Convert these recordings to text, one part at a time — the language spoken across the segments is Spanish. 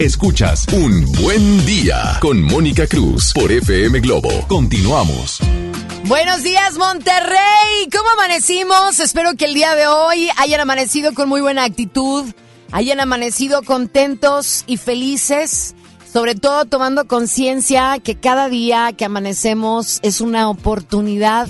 Escuchas Un Buen Día con Mónica Cruz por FM Globo. Continuamos. Buenos días, Monterrey. ¿Cómo amanecimos? Espero que el día de hoy hayan amanecido con muy buena actitud, hayan amanecido contentos y felices, sobre todo tomando conciencia que cada día que amanecemos es una oportunidad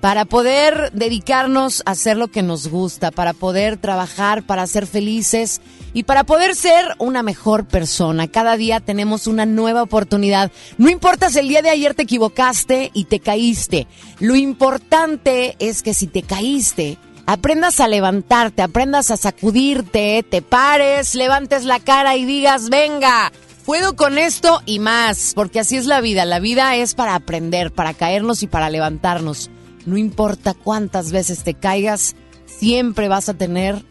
para poder dedicarnos a hacer lo que nos gusta, para poder trabajar, para ser felices y para poder ser una mejor persona. Cada día tenemos una nueva oportunidad. No importa si el día de ayer te equivocaste y te caíste. Lo importante es que si te caíste, aprendas a levantarte, aprendas a sacudirte, te pares, levantes la cara y digas, venga, Puedo con esto y más, porque así es la vida. La vida es para aprender, para caernos y para levantarnos. No importa cuántas veces te caigas, siempre vas a tener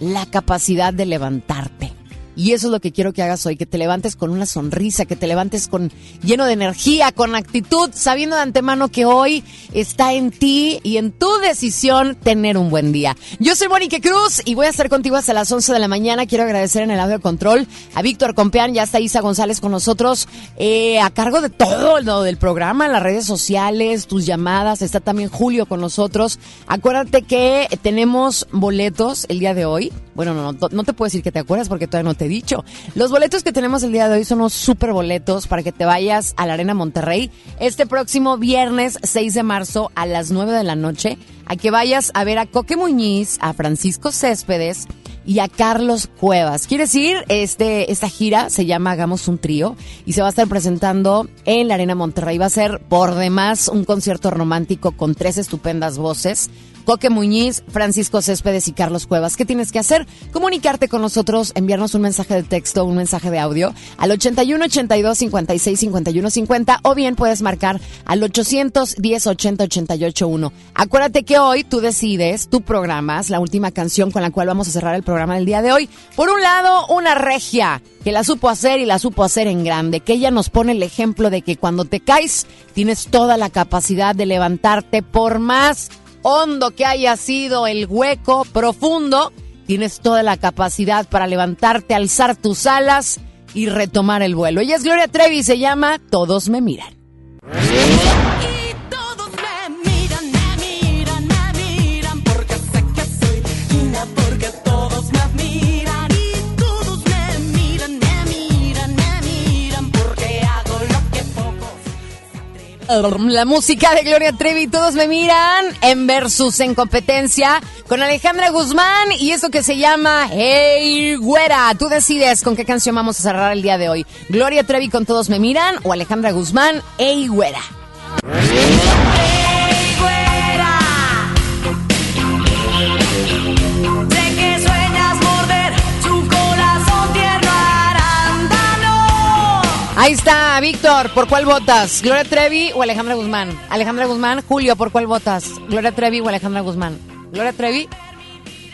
la capacidad de levantarte. Y eso es lo que quiero que hagas hoy, que te levantes con una sonrisa, que te levantes con lleno de energía, con actitud, sabiendo de antemano que hoy está en ti y en tu decisión tener un buen día. Yo soy Mónica Cruz y voy a estar contigo hasta las 11 de la mañana. Quiero agradecer en el audio control a Víctor Compeán, ya está Isa González con nosotros eh, a cargo de todo lo del programa, las redes sociales, tus llamadas. Está también Julio con nosotros. Acuérdate que tenemos boletos el día de hoy. Bueno, no, no, no te puedo decir que te acuerdas porque todavía no te he dicho. Los boletos que tenemos el día de hoy son unos super boletos para que te vayas a la Arena Monterrey este próximo viernes 6 de marzo a las 9 de la noche. A que vayas a ver a Coque Muñiz, a Francisco Céspedes y a Carlos Cuevas. Quiere decir, este, esta gira se llama Hagamos un trío y se va a estar presentando en la Arena Monterrey. Va a ser por demás un concierto romántico con tres estupendas voces. Coque Muñiz, Francisco Céspedes y Carlos Cuevas. ¿Qué tienes que hacer? Comunicarte con nosotros, enviarnos un mensaje de texto, un mensaje de audio al 81 82 56 51 50 o bien puedes marcar al 810 80 88 1. Acuérdate que hoy tú decides, tú programas la última canción con la cual vamos a cerrar el programa del día de hoy. Por un lado, una regia que la supo hacer y la supo hacer en grande, que ella nos pone el ejemplo de que cuando te caes tienes toda la capacidad de levantarte por más hondo que haya sido el hueco profundo, tienes toda la capacidad para levantarte, alzar tus alas y retomar el vuelo. Ella es Gloria Trevi se llama Todos me miran. La música de Gloria Trevi, todos me miran en versus en competencia con Alejandra Guzmán y eso que se llama Hey Güera. Tú decides con qué canción vamos a cerrar el día de hoy. Gloria Trevi con Todos me miran o Alejandra Guzmán, Hey Güera. Ahí está, Víctor, ¿por cuál votas? ¿Gloria Trevi o Alejandra Guzmán? Alejandra Guzmán, Julio, ¿por cuál votas? ¿Gloria Trevi o Alejandra Guzmán? ¿Gloria Trevi?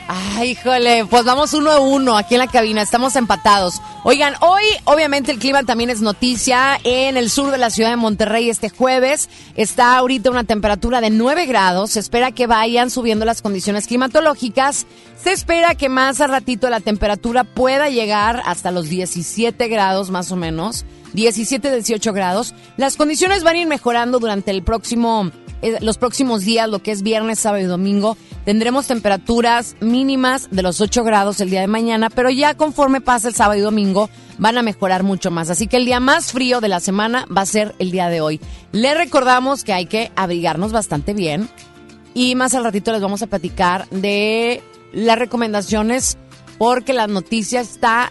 Ay, híjole, pues vamos uno a uno aquí en la cabina, estamos empatados. Oigan, hoy obviamente el clima también es noticia en el sur de la ciudad de Monterrey este jueves. Está ahorita una temperatura de 9 grados, se espera que vayan subiendo las condiciones climatológicas. Se espera que más a ratito la temperatura pueda llegar hasta los 17 grados más o menos. 17, 18 grados. Las condiciones van a ir mejorando durante el próximo, eh, los próximos días, lo que es viernes, sábado y domingo. Tendremos temperaturas mínimas de los 8 grados el día de mañana, pero ya conforme pasa el sábado y domingo van a mejorar mucho más. Así que el día más frío de la semana va a ser el día de hoy. Le recordamos que hay que abrigarnos bastante bien y más al ratito les vamos a platicar de las recomendaciones porque la noticia está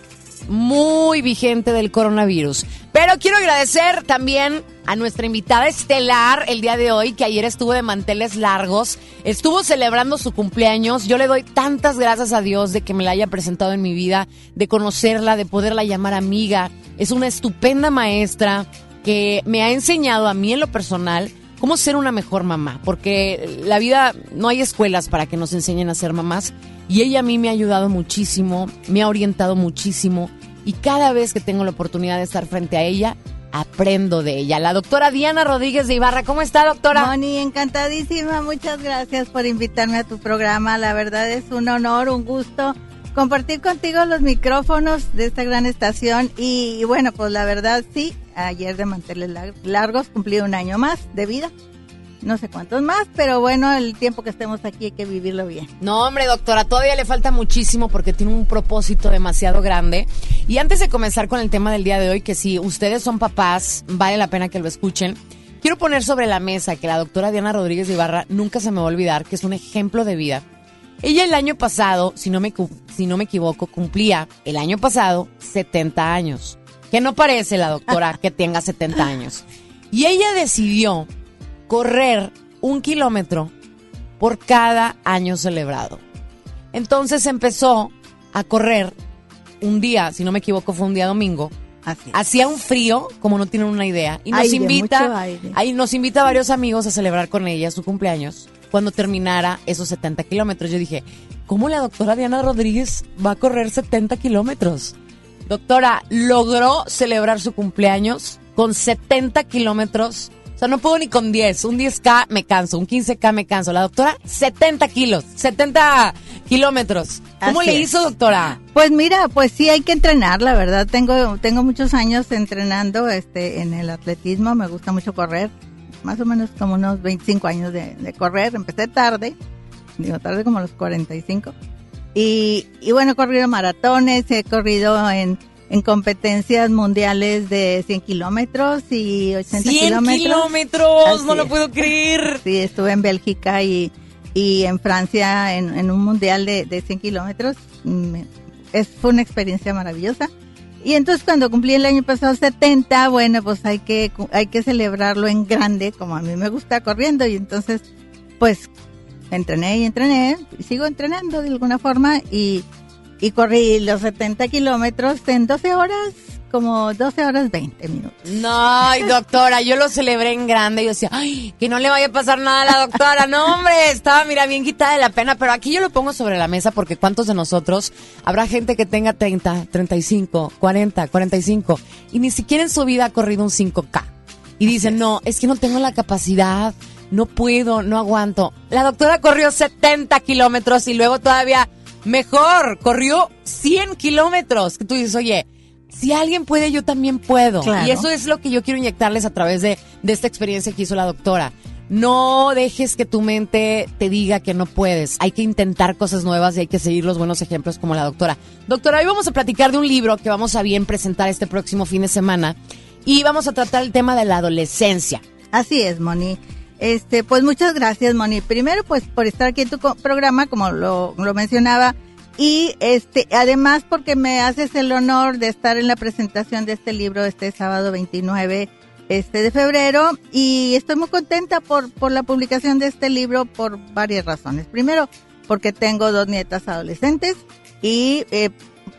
muy vigente del coronavirus. Pero quiero agradecer también a nuestra invitada estelar el día de hoy, que ayer estuvo de manteles largos, estuvo celebrando su cumpleaños. Yo le doy tantas gracias a Dios de que me la haya presentado en mi vida, de conocerla, de poderla llamar amiga. Es una estupenda maestra que me ha enseñado a mí en lo personal cómo ser una mejor mamá, porque la vida no hay escuelas para que nos enseñen a ser mamás y ella a mí me ha ayudado muchísimo, me ha orientado muchísimo y cada vez que tengo la oportunidad de estar frente a ella, aprendo de ella. La doctora Diana Rodríguez de Ibarra, ¿cómo está doctora? Moni, encantadísima. Muchas gracias por invitarme a tu programa. La verdad es un honor, un gusto compartir contigo los micrófonos de esta gran estación. Y, y bueno, pues la verdad sí, ayer de manteles lar- largos cumplí un año más de vida. No sé cuántos más, pero bueno, el tiempo que estemos aquí hay que vivirlo bien. No, hombre, doctora, todavía le falta muchísimo porque tiene un propósito demasiado grande. Y antes de comenzar con el tema del día de hoy, que si ustedes son papás, vale la pena que lo escuchen. Quiero poner sobre la mesa que la doctora Diana Rodríguez de Ibarra nunca se me va a olvidar, que es un ejemplo de vida. Ella el año pasado, si no me, si no me equivoco, cumplía el año pasado 70 años. Que no parece la doctora que tenga 70 años. Y ella decidió correr un kilómetro por cada año celebrado. Entonces empezó a correr un día, si no me equivoco fue un día domingo. Hacía un frío, como no tienen una idea, y nos Aire, invita, ahí nos invita a varios amigos a celebrar con ella su cumpleaños cuando terminara esos 70 kilómetros. Yo dije, ¿cómo la doctora Diana Rodríguez va a correr 70 kilómetros? Doctora, logró celebrar su cumpleaños con 70 kilómetros. O sea, no puedo ni con 10. Un 10K me canso, un 15K me canso. La doctora, 70 kilos, 70 kilómetros. ¿Cómo Así le hizo, doctora? Pues mira, pues sí hay que entrenar, la verdad. Tengo tengo muchos años entrenando este en el atletismo, me gusta mucho correr. Más o menos como unos 25 años de, de correr. Empecé tarde, digo tarde como los 45. Y, y bueno, he corrido maratones, he corrido en, en competencias mundiales de 100 kilómetros y 80 100 kilómetros. kilómetros, no lo puedo creer. Sí, estuve en Bélgica y, y en Francia en, en un mundial de, de 100 kilómetros. Mm, Es, fue una experiencia maravillosa. Y entonces cuando cumplí el año pasado 70, bueno, pues hay que, hay que celebrarlo en grande, como a mí me gusta corriendo. Y entonces, pues, entrené y entrené, y sigo entrenando de alguna forma. Y, y corrí los 70 kilómetros en 12 horas, como 12 horas 20 minutos. No, doctora, yo lo celebré en grande. Yo decía, ay, que no le vaya a pasar nada a la doctora. No, hombre, estaba, mira, bien quitada de la pena. Pero aquí yo lo pongo sobre la mesa porque ¿cuántos de nosotros habrá gente que tenga 30, 35, 40, 45 y ni siquiera en su vida ha corrido un 5K? Y dicen, no, es que no tengo la capacidad, no puedo, no aguanto. La doctora corrió 70 kilómetros y luego todavía mejor, corrió 100 kilómetros. Que tú dices, oye, si alguien puede, yo también puedo. Claro. Y eso es lo que yo quiero inyectarles a través de, de esta experiencia que hizo la doctora. No dejes que tu mente te diga que no puedes. Hay que intentar cosas nuevas y hay que seguir los buenos ejemplos como la doctora. Doctora, hoy vamos a platicar de un libro que vamos a bien presentar este próximo fin de semana y vamos a tratar el tema de la adolescencia. Así es, Moni. Este, pues muchas gracias, Moni. Primero, pues por estar aquí en tu programa, como lo, lo mencionaba, y este, además porque me haces el honor de estar en la presentación de este libro este sábado 29 este de febrero y estoy muy contenta por por la publicación de este libro por varias razones. Primero, porque tengo dos nietas adolescentes y eh,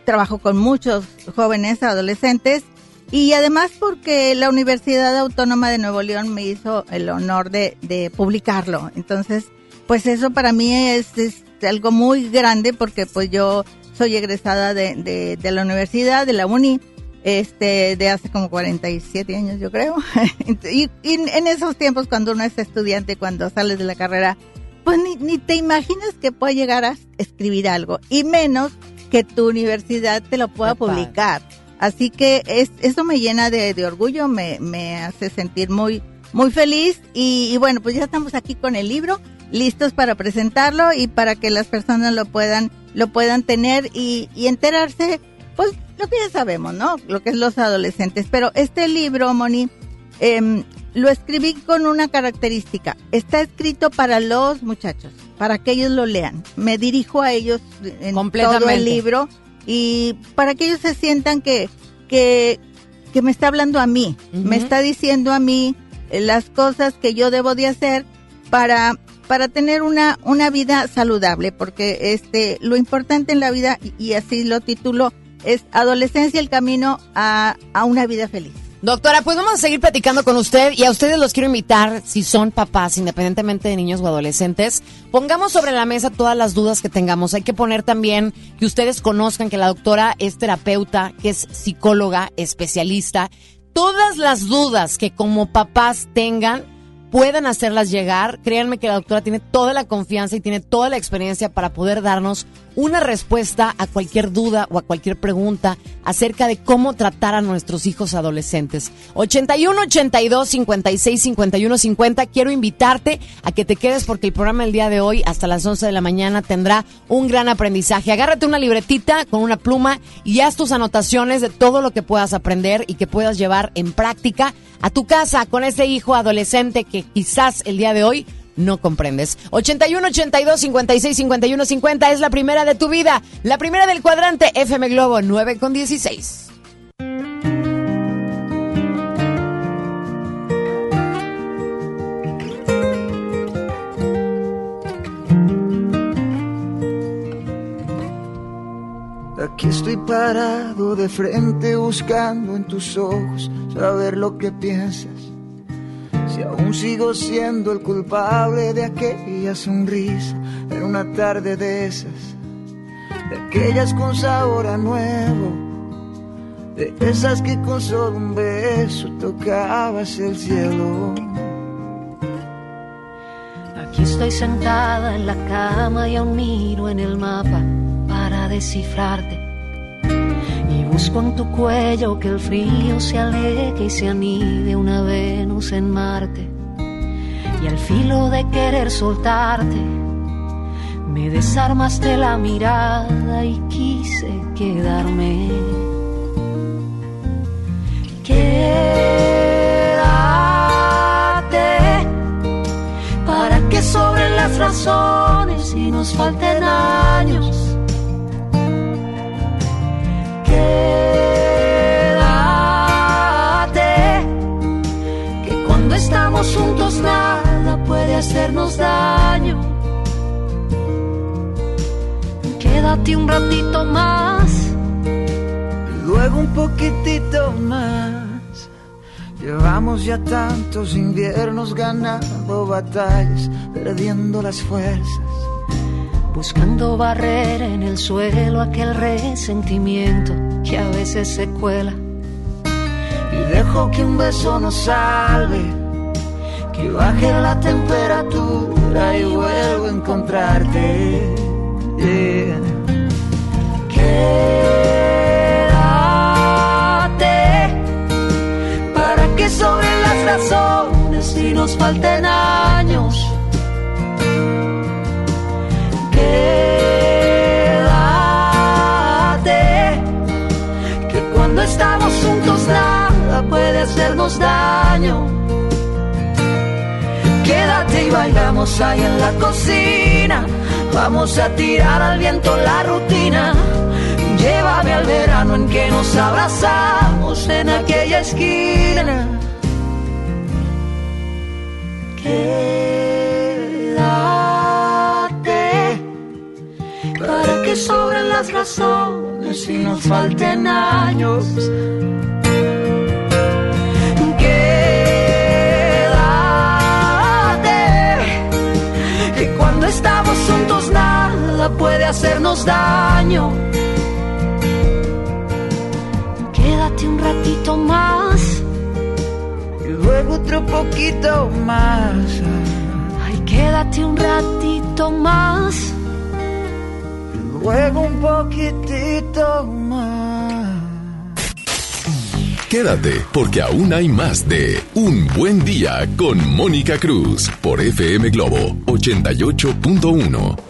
trabajo con muchos jóvenes adolescentes y además porque la Universidad Autónoma de Nuevo León me hizo el honor de, de publicarlo. Entonces, pues eso para mí es, es algo muy grande porque pues yo soy egresada de, de, de la universidad, de la uni, este, de hace como 47 años yo creo. y, y en esos tiempos cuando uno es estudiante, cuando sales de la carrera, pues ni, ni te imaginas que pueda llegar a escribir algo y menos que tu universidad te lo pueda publicar. Así que es, eso me llena de, de orgullo, me, me hace sentir muy, muy feliz y, y bueno, pues ya estamos aquí con el libro, listos para presentarlo y para que las personas lo puedan, lo puedan tener y, y enterarse, pues lo que ya sabemos, ¿no? Lo que es los adolescentes. Pero este libro, Moni, em, lo escribí con una característica. Está escrito para los muchachos, para que ellos lo lean. Me dirijo a ellos en todo el libro y para que ellos se sientan que, que, que me está hablando a mí, me está diciendo a mí eh, las cosas que yo debo de hacer para para tener una una vida saludable porque este lo importante en la vida y, y así lo titulo es adolescencia el camino a, a una vida feliz Doctora, pues vamos a seguir platicando con usted y a ustedes los quiero invitar, si son papás, independientemente de niños o adolescentes, pongamos sobre la mesa todas las dudas que tengamos. Hay que poner también que ustedes conozcan que la doctora es terapeuta, que es psicóloga, especialista. Todas las dudas que como papás tengan, puedan hacerlas llegar. Créanme que la doctora tiene toda la confianza y tiene toda la experiencia para poder darnos una respuesta a cualquier duda o a cualquier pregunta acerca de cómo tratar a nuestros hijos adolescentes. 81 82 56 51 50. Quiero invitarte a que te quedes porque el programa del día de hoy hasta las 11 de la mañana tendrá un gran aprendizaje. Agárrate una libretita con una pluma y haz tus anotaciones de todo lo que puedas aprender y que puedas llevar en práctica a tu casa con ese hijo adolescente que quizás el día de hoy no comprendes. 81 82 56 51 50 es la primera de tu vida, la primera del cuadrante FM Globo 9 con 16. Te Aquí estoy parado de frente buscando en tus ojos saber lo que piensas. Si aún sigo siendo el culpable de aquella sonrisa en una tarde de esas, de aquellas con sabor a nuevo, de esas que con solo un beso tocabas el cielo. Aquí estoy sentada en la cama y aún miro en el mapa para descifrarte. Busco en tu cuello que el frío se aleje y se anide una Venus en Marte. Y al filo de querer soltarte, me desarmaste la mirada y quise quedarme. Quédate para que sobren las razones y nos falten años. Quédate, que cuando estamos juntos nada puede hacernos daño. Quédate un ratito más. y luego un poquitito más. Llevamos ya tantos inviernos ganando batallas, perdiendo las fuerzas. Buscando barrer en el suelo aquel resentimiento que a veces se cuela. Y dejo que un beso nos salve, que baje la temperatura y vuelvo a encontrarte. Yeah. Quédate para que sobren las razones y nos falten años. Quédate que cuando estamos juntos nada puede hacernos daño. Quédate y bailamos ahí en la cocina. Vamos a tirar al viento la rutina. Llévame al verano en que nos abrazamos en aquella esquina. Quédate que sobren las razones y nos falten años. Quédate, que cuando estamos juntos nada puede hacernos daño. Quédate un ratito más, Y luego otro poquito más. ay, quédate un ratito más. Luego un poquitito más. Quédate, porque aún hay más de Un Buen Día con Mónica Cruz por FM Globo 88.1.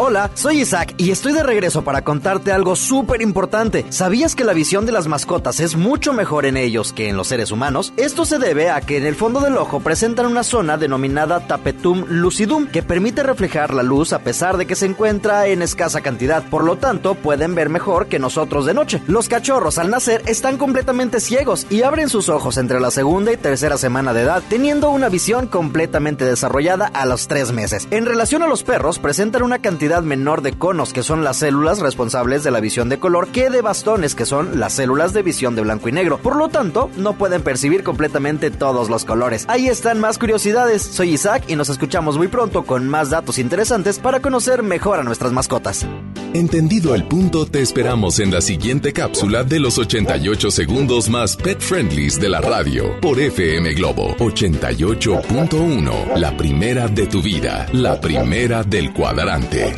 Hola, soy Isaac y estoy de regreso para contarte algo súper importante. ¿Sabías que la visión de las mascotas es mucho mejor en ellos que en los seres humanos? Esto se debe a que en el fondo del ojo presentan una zona denominada tapetum lucidum que permite reflejar la luz a pesar de que se encuentra en escasa cantidad. Por lo tanto, pueden ver mejor que nosotros de noche. Los cachorros al nacer están completamente ciegos y abren sus ojos entre la segunda y tercera semana de edad, teniendo una visión completamente desarrollada a los tres meses. En relación a los perros, presentan una cantidad menor de conos, que son las células responsables de la visión de color, que de bastones, que son las células de visión de blanco y negro. Por lo tanto, no pueden percibir completamente todos los colores. Ahí están más curiosidades. Soy Isaac y nos escuchamos muy pronto con más datos interesantes para conocer mejor a nuestras mascotas. Entendido el punto, te esperamos en la siguiente cápsula de los 88 segundos más pet friendlies de la radio por FM Globo 88.1. La primera de tu vida, la primera del cuadrante.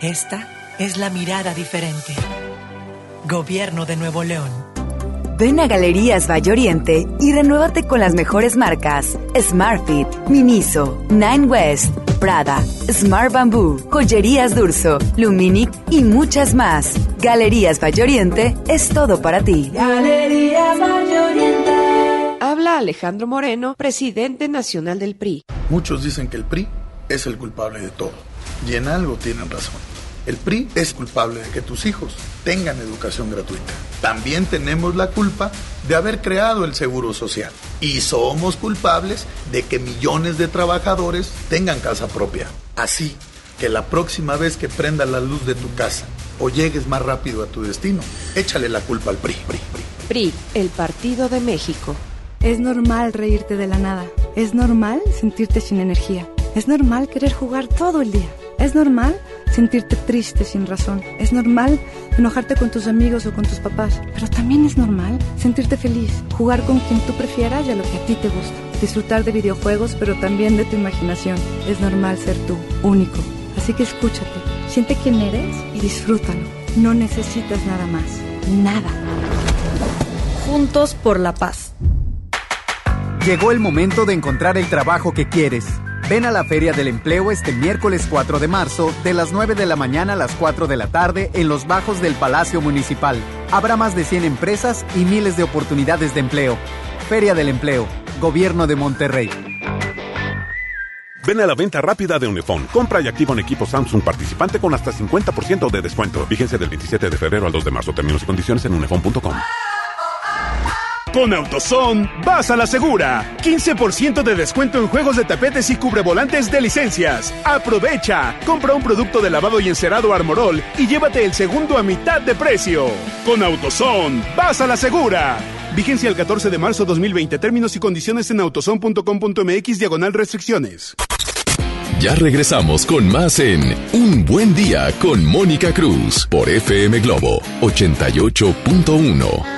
Esta es la mirada diferente. Gobierno de Nuevo León. Ven a Galerías Valle Oriente y renuévate con las mejores marcas Smartfit, Miniso, Nine West, Prada, Smart Bamboo, Joyerías Durso, Luminic y muchas más. Galerías Valle Oriente es todo para ti. Galerías Valle Oriente. Habla Alejandro Moreno, presidente nacional del PRI. Muchos dicen que el PRI es el culpable de todo. Y en algo tienen razón. El PRI es culpable de que tus hijos tengan educación gratuita. También tenemos la culpa de haber creado el Seguro Social. Y somos culpables de que millones de trabajadores tengan casa propia. Así que la próxima vez que prenda la luz de tu casa o llegues más rápido a tu destino, échale la culpa al PRI. PRI, PRI. PRI, el Partido de México. Es normal reírte de la nada. Es normal sentirte sin energía. Es normal querer jugar todo el día. Es normal sentirte triste sin razón. Es normal enojarte con tus amigos o con tus papás. Pero también es normal sentirte feliz, jugar con quien tú prefieras y a lo que a ti te gusta. Disfrutar de videojuegos, pero también de tu imaginación. Es normal ser tú, único. Así que escúchate, siente quién eres y disfrútalo. No necesitas nada más. Nada. Juntos por la paz. Llegó el momento de encontrar el trabajo que quieres. Ven a la Feria del Empleo este miércoles 4 de marzo, de las 9 de la mañana a las 4 de la tarde, en los bajos del Palacio Municipal. Habrá más de 100 empresas y miles de oportunidades de empleo. Feria del Empleo, Gobierno de Monterrey. Ven a la venta rápida de Unifón. Compra y activa un equipo Samsung participante con hasta 50% de descuento. Vigencia del 27 de febrero al 2 de marzo. Términos y condiciones en unifón.com. Con AutoZone, vas a la segura. 15% de descuento en juegos de tapetes y cubrevolantes de licencias. Aprovecha. Compra un producto de lavado y encerado Armorol y llévate el segundo a mitad de precio. Con AutoZone, vas a la segura. Vigencia el 14 de marzo 2020. Términos y condiciones en autozone.com.mx diagonal restricciones. Ya regresamos con más en Un Buen Día con Mónica Cruz por FM Globo 88.1.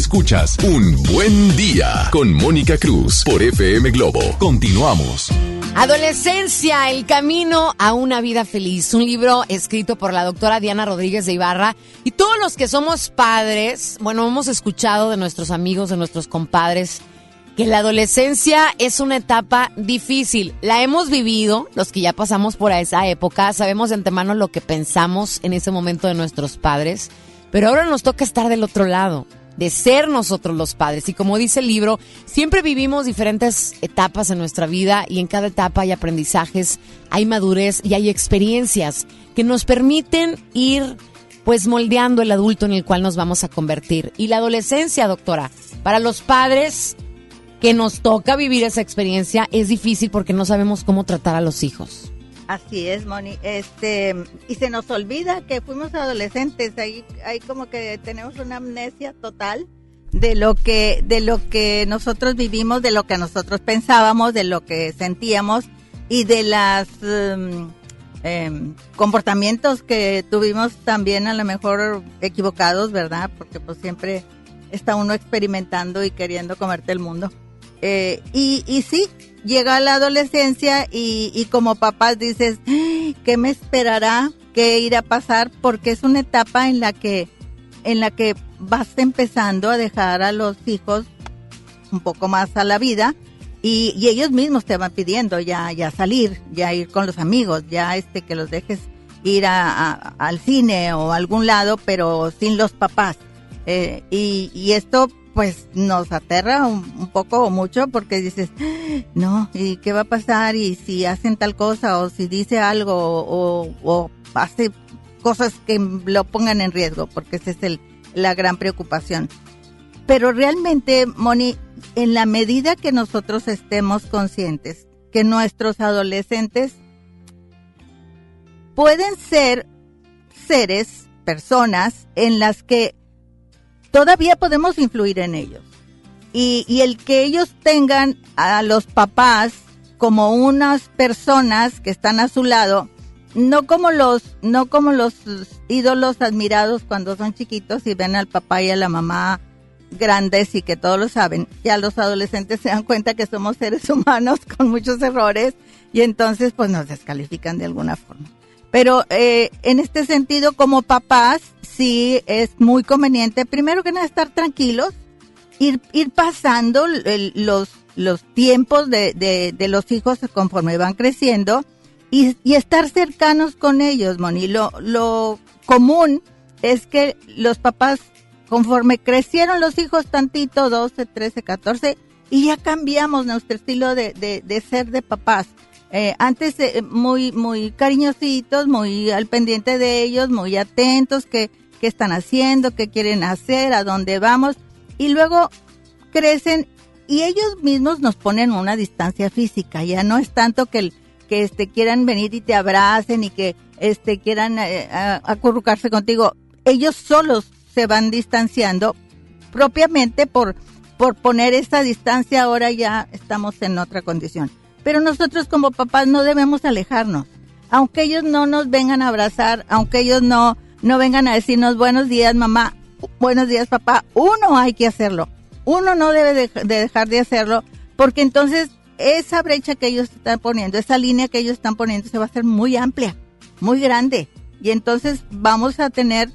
Escuchas Un Buen Día con Mónica Cruz por FM Globo. Continuamos. Adolescencia, el camino a una vida feliz. Un libro escrito por la doctora Diana Rodríguez de Ibarra. Y todos los que somos padres, bueno, hemos escuchado de nuestros amigos, de nuestros compadres, que la adolescencia es una etapa difícil. La hemos vivido, los que ya pasamos por esa época, sabemos de antemano lo que pensamos en ese momento de nuestros padres, pero ahora nos toca estar del otro lado, de ser nosotros los padres. Y como dice el libro, siempre vivimos diferentes etapas en nuestra vida y en cada etapa hay aprendizajes, hay madurez y hay experiencias que nos permiten ir pues moldeando el adulto en el cual nos vamos a convertir. Y la adolescencia, doctora, para los padres que nos toca vivir esa experiencia es difícil porque no sabemos cómo tratar a los hijos. Así es, Moni. Este, y se nos olvida que fuimos adolescentes. Ahí, ahí como que tenemos una amnesia total de lo que, de lo que nosotros vivimos, de lo que nosotros pensábamos, de lo que sentíamos y de las em, em, comportamientos que tuvimos también a lo mejor equivocados, ¿verdad? Porque pues siempre está uno experimentando y queriendo comerte el mundo. Eh, y, y sí, llega la adolescencia y, y como papás dices, "Ay, ¿qué me esperará? ¿Qué irá a pasar? Porque es una etapa en la que, en la que vas empezando a dejar a los hijos un poco más a la vida y, y ellos mismos te van pidiendo ya, ya salir, ya ir con los amigos, ya este que los dejes ir a, al cine o algún lado, pero sin los papás. Eh, y, y esto pues nos aterra un, un poco o mucho porque dices, no, ¿y qué va a pasar? Y si hacen tal cosa o si dice algo o, o hace cosas que lo pongan en riesgo, porque esa es el, la gran preocupación. Pero realmente, Moni, en la medida que nosotros estemos conscientes que nuestros adolescentes pueden ser seres, personas en las que todavía podemos influir en ellos. Y, el que ellos tengan a los papás como unas personas que están a su lado, no como los, no como los ídolos admirados cuando son chiquitos y ven al papá y a la mamá grandes y que todos lo saben. Ya los adolescentes se dan cuenta que somos seres humanos con muchos errores y entonces pues nos descalifican de alguna forma. Pero eh, en este sentido, como papás, sí es muy conveniente, primero que nada, estar tranquilos, ir, ir pasando el- los, los tiempos de, de, los hijos conforme van creciendo y, y estar cercanos con ellos, Moni. Lo, lo común es que los papás, conforme crecieron los hijos tantito, 12, 13, 14, y ya cambiamos nuestro estilo de, de, ser de papás. Eh, antes eh, muy muy cariñositos, muy al pendiente de ellos, muy atentos, qué, qué están haciendo, qué quieren hacer, a dónde vamos, y luego crecen y ellos mismos nos ponen una distancia física, ya no es tanto que, el- que este, quieran venir y te abracen y que este, quieran eh, acurrucarse contigo, ellos solos se van distanciando propiamente por, por poner esa distancia, ahora ya estamos en otra condición. Pero nosotros como papás no debemos alejarnos. Aunque ellos no nos vengan a abrazar, aunque ellos no, no vengan a decirnos buenos días mamá, buenos días papá, uno hay que hacerlo. Uno no debe de, de dejar de hacerlo porque entonces esa brecha que ellos están poniendo, esa línea que ellos están poniendo se va a hacer muy amplia, muy grande. Y entonces vamos a tener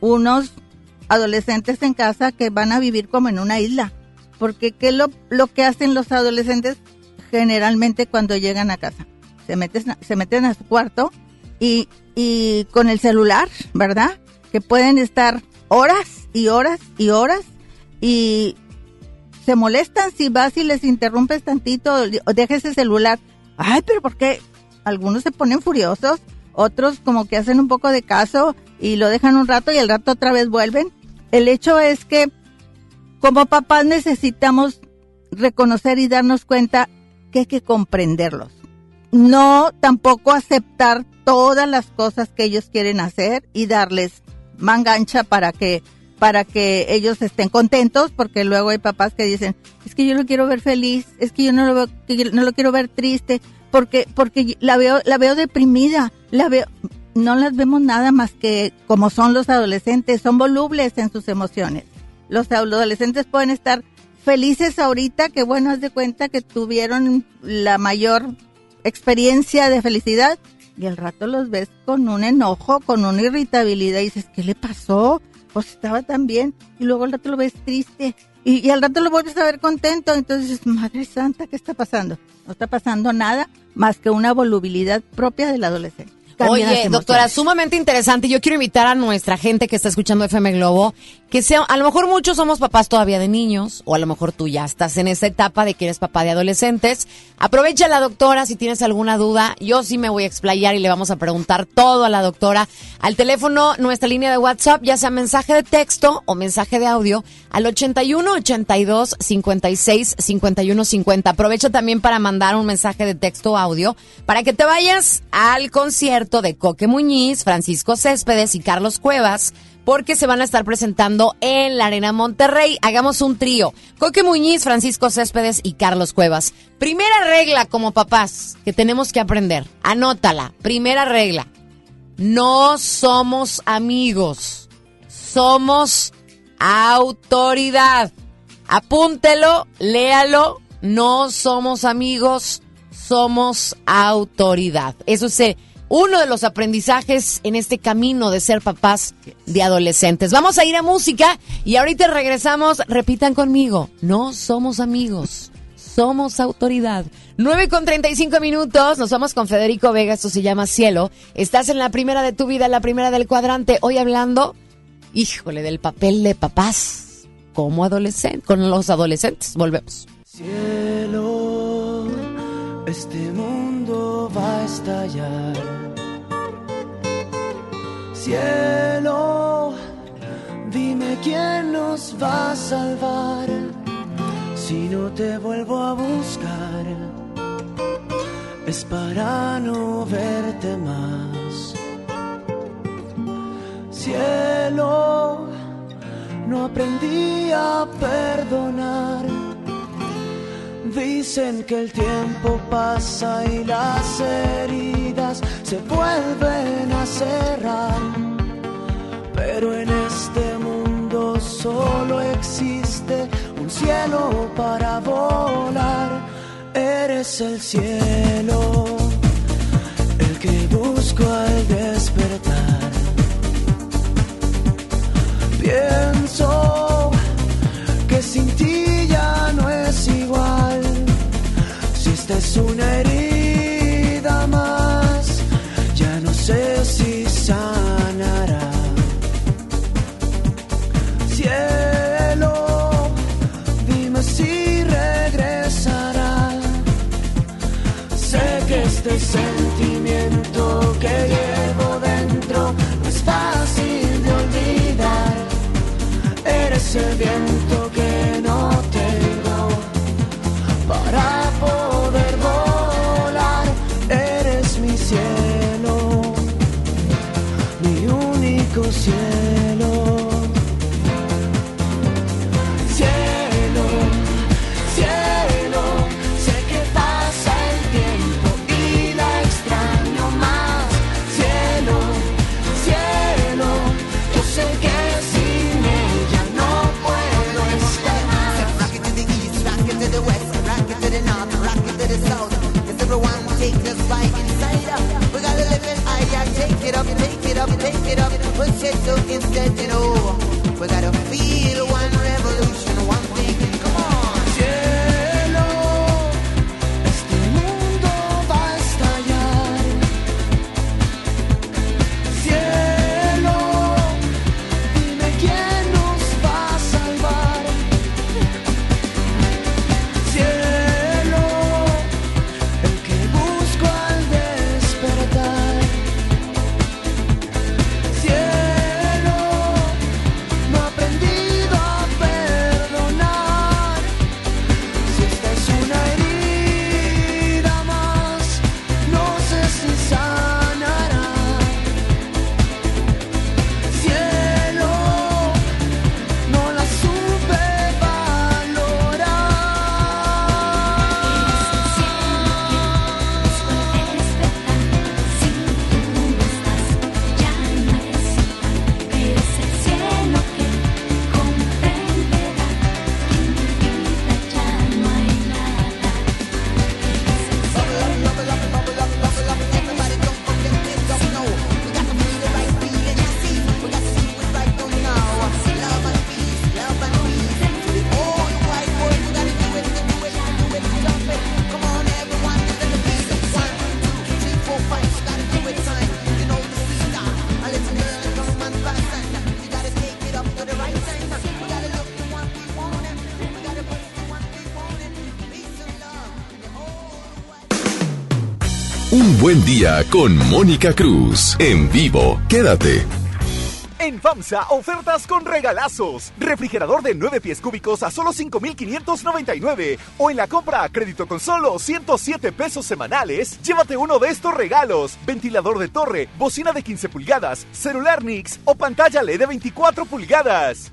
unos adolescentes en casa que van a vivir como en una isla. Porque ¿qué es lo, lo que hacen los adolescentes generalmente cuando llegan a casa? Se meten, se meten a su cuarto y, y con el celular, ¿verdad? Que pueden estar horas y horas y horas y se molestan si vas y les interrumpes tantito o dejes ese celular. Ay, pero ¿por qué? Algunos se ponen furiosos, otros como que hacen un poco de caso y lo dejan un rato y al rato otra vez vuelven. El hecho es que como papás necesitamos reconocer y darnos cuenta que hay que comprenderlos. No tampoco aceptar todas las cosas que ellos quieren hacer y darles mangancha para que para que ellos estén contentos, porque luego hay papás que dicen, es que yo lo quiero ver feliz, es que yo no lo veo, no lo quiero ver triste, porque porque la veo la veo deprimida, la veo no las vemos nada más que como son los adolescentes, son volubles en sus emociones. los adolescentes pueden estar felices ahorita, que bueno, haz de cuenta que tuvieron la mayor experiencia de felicidad y al rato los ves con un enojo, con una irritabilidad y dices, ¿qué le pasó? Pues estaba tan bien y luego al rato lo ves triste y, y al rato lo vuelves a ver contento, entonces dices, Madre Santa, ¿qué está pasando? No está pasando nada más que una volubilidad propia del adolescente. Oye, doctora, sumamente interesante. Yo quiero invitar a nuestra gente que está escuchando FM Globo, que sea, a lo mejor muchos somos papás todavía de niños, o a lo mejor tú ya estás en esa etapa de que eres papá de adolescentes. Aprovecha la doctora si tienes alguna duda. Yo sí me voy a explayar y le vamos a preguntar todo a la doctora. Al teléfono, nuestra línea de WhatsApp, ya sea mensaje de texto o mensaje de audio, al 81 82 56 51 50. Aprovecha también para mandar un mensaje de texto o audio para que te vayas al concierto de Coque Muñiz, Francisco Céspedes y Carlos Cuevas, porque se van a estar presentando en la Arena Monterrey. Hagamos un trío. Coque Muñiz, Francisco Céspedes y Carlos Cuevas. Primera regla como papás que tenemos que aprender. Anótala. Primera regla. No somos amigos. Somos autoridad. Apúntelo, léalo. No somos amigos, somos autoridad. Eso es eh, uno de los aprendizajes en este camino de ser papás de adolescentes. Vamos a ir a música y ahorita regresamos. Repitan conmigo, no somos amigos, somos autoridad. 9 con 35 minutos, nos vamos con Federico Vega, esto se llama Cielo. Estás en la primera de tu vida, en la primera del cuadrante. Hoy hablando, híjole, del papel de papás como adolescente, con los adolescentes. Volvemos. Cielo, este mundo va a estallar. Cielo, dime quién nos va a salvar si no te vuelvo a buscar. Es para no verte más. Cielo, no aprendí a perdonar. Dicen que el tiempo pasa y las heridas se vuelven a cerrar. Pero en este mundo solo existe un cielo para volar. Eres el cielo, el que busco al despertar. Pienso que sin ti ya no es igual. Si esta es una herida Eres el it up, take it up, take it up. Push it to instead, you know. We gotta feel buen día con Mónica Cruz. En vivo. Quédate. En FAMSA, ofertas con regalazos. Refrigerador de 9 pies cúbicos a solo 5,599. O en la compra a crédito con solo 107 pesos semanales, llévate uno de estos regalos. Ventilador de torre, bocina de 15 pulgadas, celular Nix o pantalla LED de 24 pulgadas.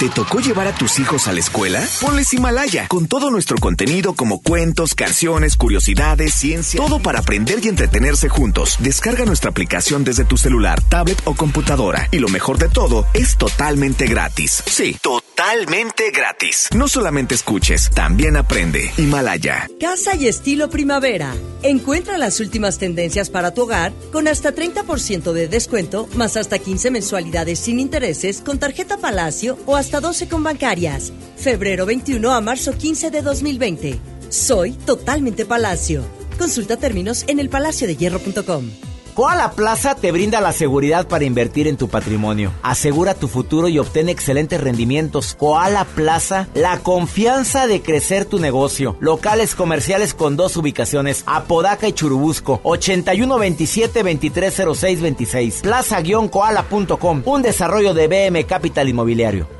¿Te tocó llevar a tus hijos a la escuela? Ponles Himalaya, con todo nuestro contenido como cuentos, canciones, curiosidades, ciencia, todo para aprender y entretenerse juntos. Descarga nuestra aplicación desde tu celular, tablet o computadora. Y lo mejor de todo, es totalmente gratis. Sí, totalmente gratis. No solamente escuches, también aprende. Himalaya. Casa y estilo primavera. Encuentra las últimas tendencias para tu hogar con hasta 30% de descuento, más hasta 15 mensualidades sin intereses con tarjeta Palacio o hasta 12 con bancarias. Febrero 21 a marzo 15 de 2020. Soy totalmente Palacio. Consulta términos en elpalaciodehierro.com. Koala Plaza te brinda la seguridad para invertir en tu patrimonio. Asegura tu futuro y obtén excelentes rendimientos. Koala Plaza, la confianza de crecer tu negocio. Locales comerciales con dos ubicaciones, Apodaca y Churubusco, 8127-230626. Plaza-koala.com, un desarrollo de BM Capital Inmobiliario.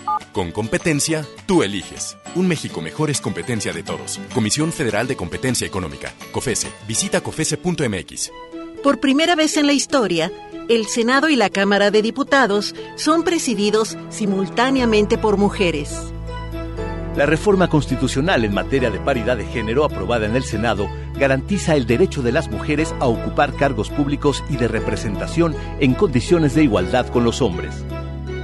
Con competencia, tú eliges. Un México mejor es competencia de todos. Comisión Federal de Competencia Económica. COFESE. Visita COFESE.mx. Por primera vez en la historia, el Senado y la Cámara de Diputados son presididos simultáneamente por mujeres. La reforma constitucional en materia de paridad de género aprobada en el Senado garantiza el derecho de las mujeres a ocupar cargos públicos y de representación en condiciones de igualdad con los hombres.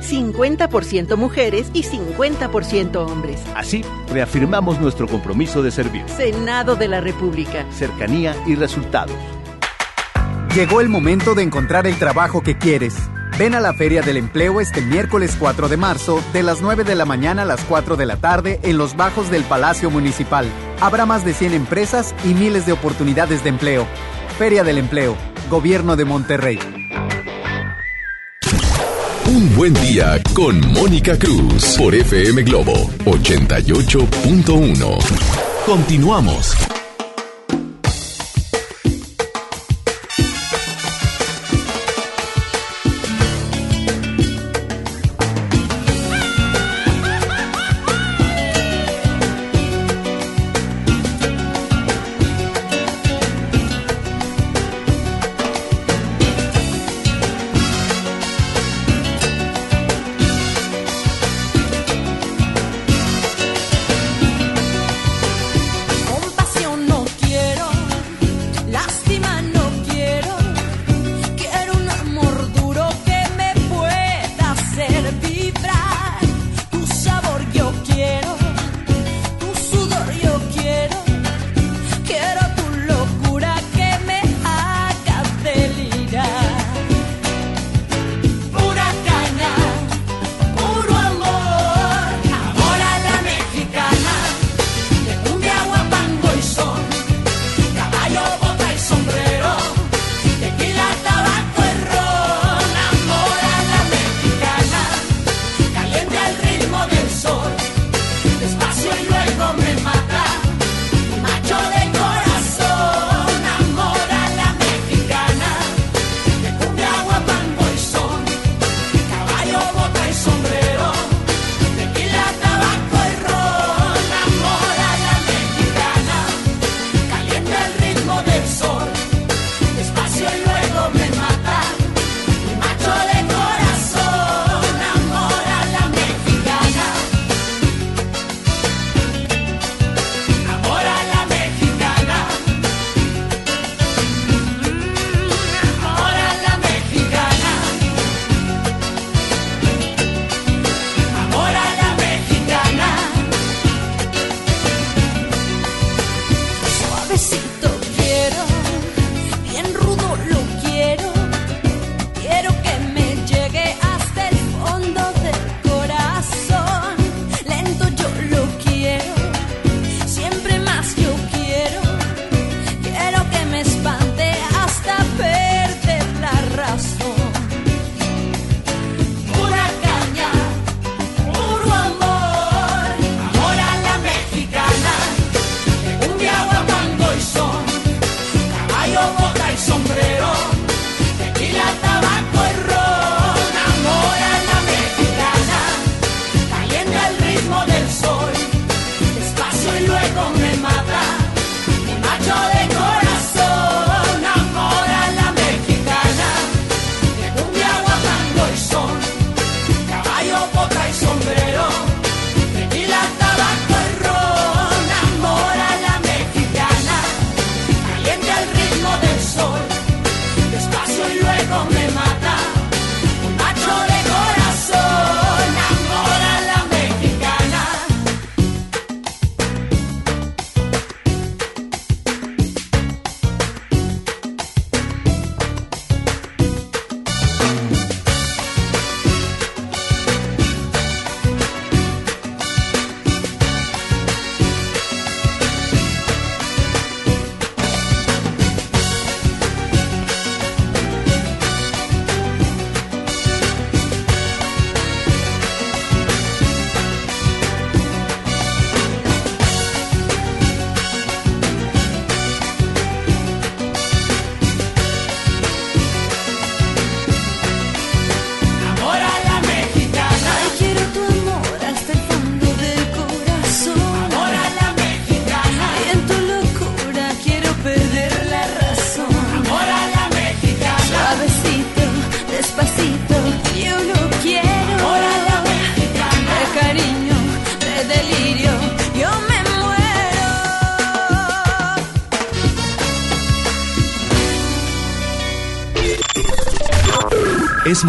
50% mujeres y 50% hombres. Así, reafirmamos nuestro compromiso de servir. Senado de la República. Cercanía y resultados. Llegó el momento de encontrar el trabajo que quieres. Ven a la Feria del Empleo este miércoles 4 de marzo, de las 9 de la mañana a las 4 de la tarde, en los bajos del Palacio Municipal. Habrá más de 100 empresas y miles de oportunidades de empleo. Feria del Empleo, Gobierno de Monterrey. Un buen día con Mónica Cruz por FM Globo 88.1. Continuamos.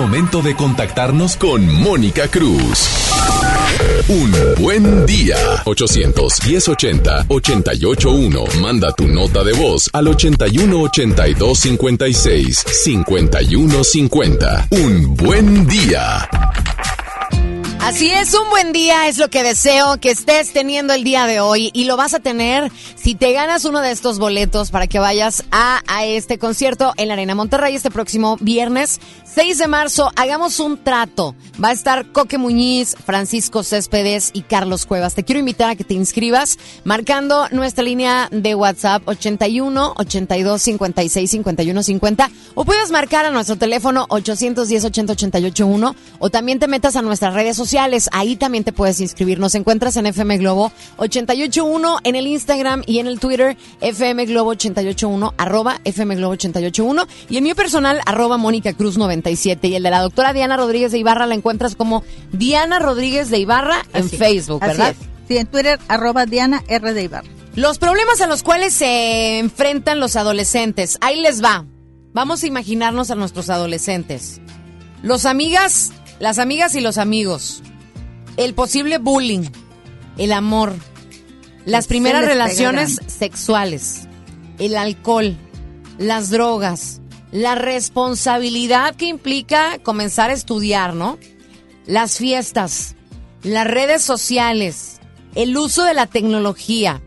Momento de contactarnos con Mónica Cruz. Un buen día. 810-80-881. Manda tu nota de voz al 81-82-56-5150. Un buen día. Así es, un buen día es lo que deseo que estés teniendo el día de hoy y lo vas a tener si te ganas uno de estos boletos para que vayas a, este concierto en la Arena Monterrey este próximo viernes 6 de marzo. Hagamos un trato. Va a estar Coque Muñiz, Francisco Céspedes y Carlos Cuevas. Te quiero invitar a que te inscribas marcando nuestra línea de WhatsApp 81 82 56 51 50 o puedes marcar a nuestro teléfono 810 80 88 1 o también te metas a nuestras redes sociales. Ahí también te puedes inscribir. Nos encuentras en FM Globo 881 en el Instagram y en el Twitter FM Globo 881 arroba FM Globo 881 y el mío personal arroba Mónica Cruz 97 y el de la doctora Diana Rodríguez de Ibarra la encuentras como Diana Rodríguez de Ibarra en Así- Facebook, así ¿verdad? es. Sí, en Twitter, arroba Diana R. de Ibarra. Los problemas a los cuales se enfrentan los adolescentes. Ahí les va. Vamos a imaginarnos a nuestros adolescentes. Los amigas, las amigas y los amigos. El posible bullying. El amor. Las primeras relaciones sexuales. El alcohol. Las drogas. La responsabilidad que implica comenzar a estudiar, ¿no? Las fiestas. Las redes sociales. El uso de la tecnología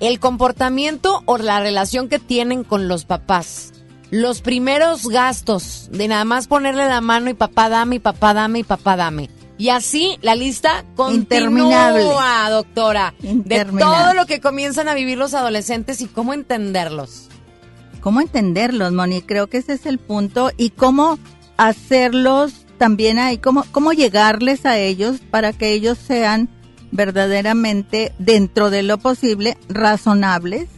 el comportamiento o la relación que tienen con los papás. Los primeros gastos de nada más ponerle la mano y papá dame, y papá dame, y papá dame. Y así la lista Interminable. continúa, doctora. De todo lo que comienzan a vivir los adolescentes y cómo entenderlos. ¿Cómo entenderlos, Moni? Creo que ese es el punto. Y cómo hacerlos también ahí, cómo, cómo llegarles a ellos para que ellos sean verdaderamente, dentro de lo posible, razonables.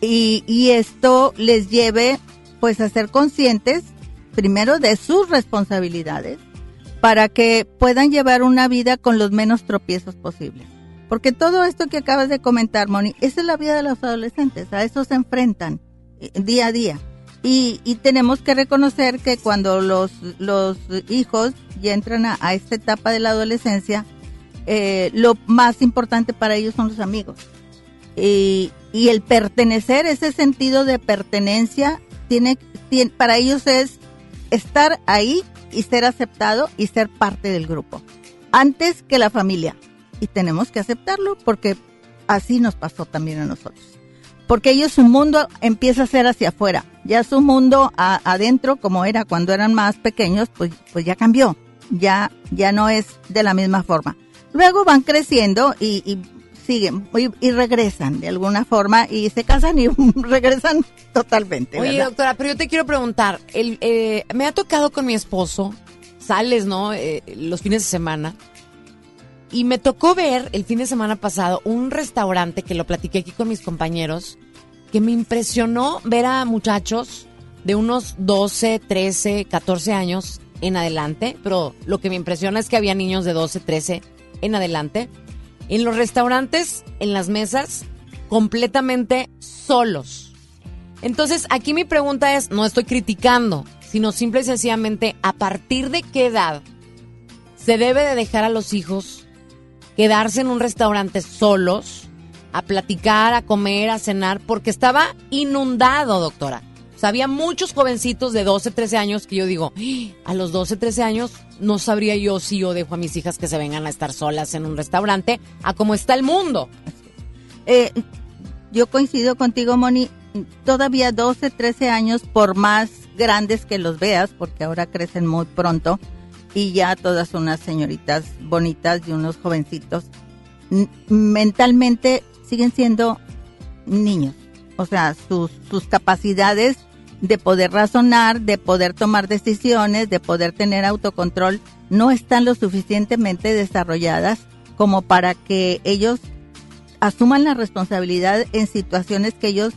Y, y esto les lleve, pues, a ser conscientes, primero, de sus responsabilidades, para que puedan llevar una vida con los menos tropiezos posibles. Porque todo esto que acabas de comentar, Moni, esa es la vida de los adolescentes, a eso se enfrentan eh, día a día. Y, y tenemos que reconocer que cuando los, los hijos ya entran a, a esta etapa de la adolescencia, eh, lo más importante para ellos son los amigos. Y, y el pertenecer, ese sentido de pertenencia, tiene, tiene, para ellos es estar ahí y ser aceptado y ser parte del grupo, antes que la familia. Y tenemos que aceptarlo porque así nos pasó también a nosotros. Porque ellos su mundo empieza a ser hacia afuera. Ya su mundo a- adentro, como era cuando eran más pequeños, pues, pues ya cambió. Ya, ya no es de la misma forma. Luego van creciendo y, y siguen y, y regresan de alguna forma y se casan y regresan totalmente. Oye, ¿verdad? doctora, pero yo te quiero preguntar, el, eh, me ha tocado con mi esposo, sales, ¿no? Eh, los fines de semana. Y me tocó ver el fin de semana pasado un restaurante que lo platiqué aquí con mis compañeros, que me impresionó ver a muchachos de unos 12, 13, 14 años en adelante, pero lo que me impresiona es que había niños de 12, 13 en adelante, en los restaurantes, en las mesas, completamente solos. Entonces, aquí mi pregunta es, no estoy criticando, sino simple y sencillamente, ¿a partir de qué edad se debe de dejar a los hijos quedarse en un restaurante solos, a platicar, a comer, a cenar, porque estaba inundado, doctora? O sea, había muchos jovencitos de 12, 13 años que yo digo, "Ah, a los 12, 13 años no sabría yo si yo dejo a mis hijas que se vengan a estar solas en un restaurante, a cómo está el mundo. Eh, yo coincido contigo, Moni. Todavía 12, 13 años, por más grandes que los veas, porque ahora crecen muy pronto, y ya todas unas señoritas bonitas y unos jovencitos, mentalmente siguen siendo niños. O sea, sus, sus capacidades de poder razonar, de poder tomar decisiones, de poder tener autocontrol, no están lo suficientemente desarrolladas como para que ellos asuman la responsabilidad en situaciones que ellos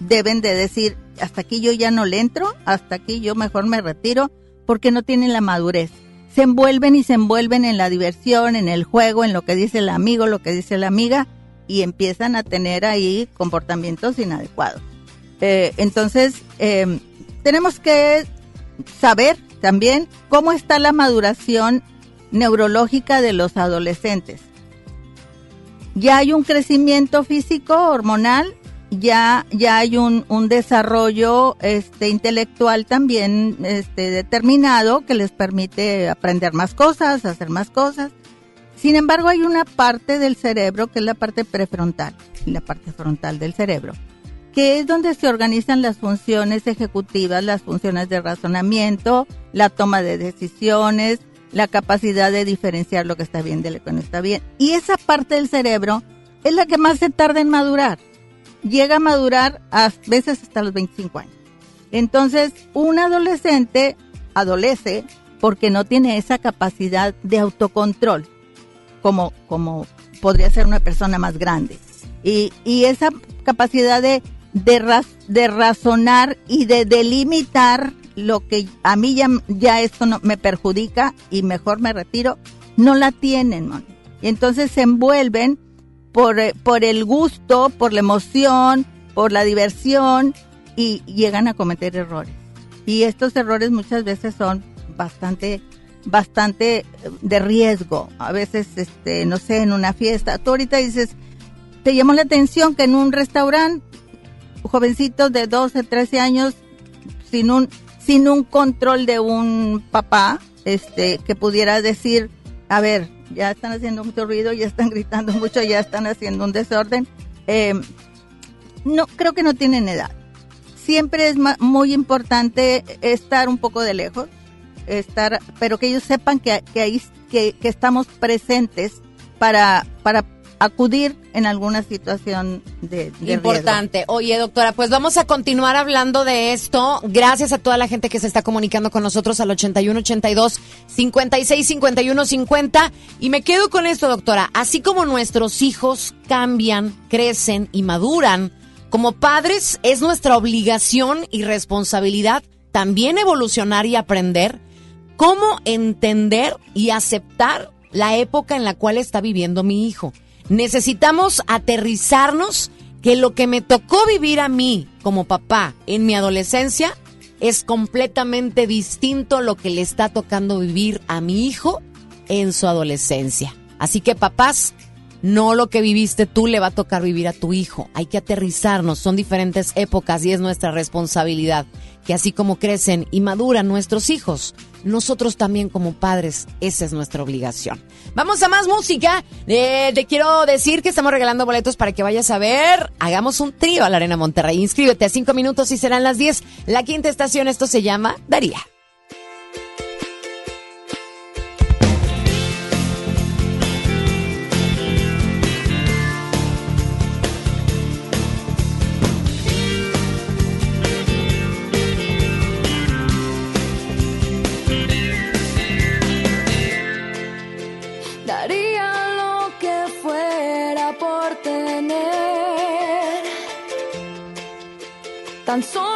deben de decir, hasta aquí yo ya no le entro, hasta aquí yo mejor me retiro, porque no tienen la madurez. Se envuelven y se envuelven en la diversión, en el juego, en lo que dice el amigo, lo que dice la amiga, y empiezan a tener ahí comportamientos inadecuados. Eh, entonces, eh, tenemos que saber también cómo está la maduración neurológica de los adolescentes. Ya hay un crecimiento físico, hormonal, ya, ya hay un, desarrollo este, intelectual también este, determinado que les permite aprender más cosas, hacer más cosas. Sin embargo, hay una parte del cerebro que es la parte prefrontal, la parte frontal del cerebro, que es donde se organizan las funciones ejecutivas, las funciones de razonamiento, la toma de decisiones, la capacidad de diferenciar lo que está bien de lo que no está bien. Y esa parte del cerebro es la que más se tarda en madurar. Llega a madurar a veces hasta los 25 años. Entonces, un adolescente adolece porque no tiene esa capacidad de autocontrol como, como podría ser una persona más grande. Y, y esa capacidad de, de, raz- de razonar y de delimitar lo que a mí ya, ya esto no, me perjudica y mejor me retiro, no la tienen, Moni. Y entonces se envuelven por, eh, por el gusto, por la emoción, por la diversión y llegan a cometer errores. Y estos errores muchas veces son bastante bastante eh, de riesgo. A veces, este, no sé, en una fiesta. Tú ahorita dices, te llamó la atención que en un restaurante, jovencitos de 12, 13 años, sin un, sin un control de un papá, este, que pudiera decir, a ver, ya están haciendo mucho ruido, ya están gritando mucho, ya están haciendo un desorden. Eh, no, creo que no tienen edad. Siempre es muy importante estar un poco de lejos, estar, pero que ellos sepan que, que ahí que, que estamos presentes para, para acudir en alguna situación de, Importante. Oye, doctora, pues vamos a continuar hablando de esto. Gracias a toda la gente que se está comunicando con nosotros al 81 82 56 51 50. Y me quedo con esto, doctora. Así como nuestros hijos cambian, crecen y maduran, como padres es nuestra obligación y responsabilidad también evolucionar y aprender cómo entender y aceptar la época en la cual está viviendo mi hijo. Necesitamos aterrizarnos que lo que me tocó vivir a mí como papá en mi adolescencia es completamente distinto a lo que le está tocando vivir a mi hijo en su adolescencia. Así que papás, no lo que viviste tú le va a tocar vivir a tu hijo. Hay que aterrizarnos, son diferentes épocas y es nuestra responsabilidad que así como crecen y maduran nuestros hijos, nosotros también como padres, esa es nuestra obligación. Vamos a más música. Eh, te quiero decir que estamos regalando boletos para que vayas a ver. Hagamos un trío a la Arena Monterrey. Inscríbete a cinco minutos y serán las 10. La quinta estación, esto se llama Daría. Daría tan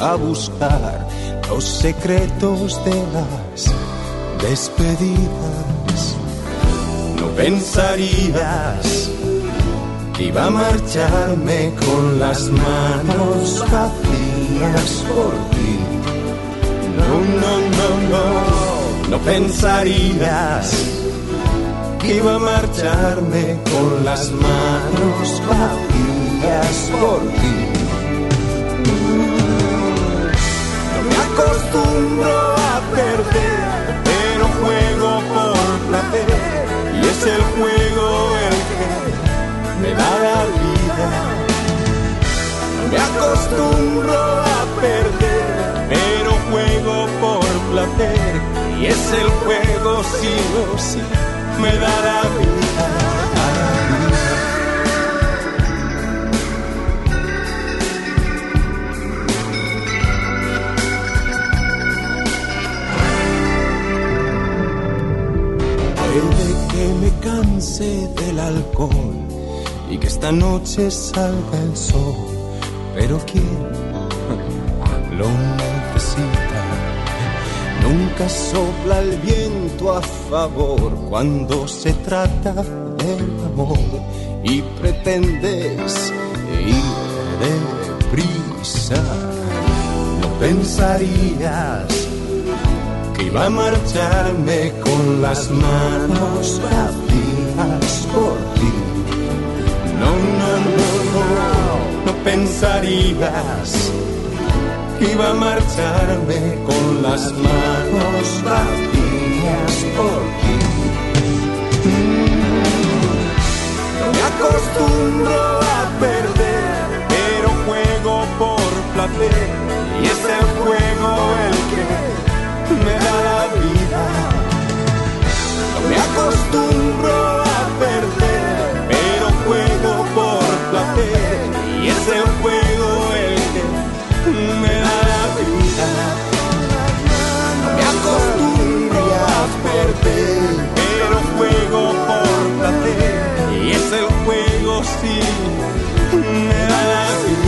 A buscar los secretos de las despedidas. No pensarías que iba a marcharme con las manos vacías por ti. No, no, no, no, no pensarías que iba a marcharme con las manos vacías por ti. Acostumbro a perder, pero juego por placer y es el juego el que me da la vida. Me acostumbro a perder, pero juego por placer. Y es el juego, sí o sí, me da la vida. Que me canse del alcohol y que esta noche salga el sol, pero ¿quién lo necesita? Nunca sopla el viento a favor cuando se trata del amor y pretendes ir deprisa. No pensarías iba a marcharme con las manos vacías por ti. No, no, no, no, no pensarías iba a marcharme con las manos vacías por ti. Mm, No me acostumbro a perder, pero juego por placer y es el juego el que me da la vida. No me acostumbro a perder, pero juego por placer y es el juego el me da la vida. No me acostumbro a perder, pero juego por placer y es el juego sí me da la vida.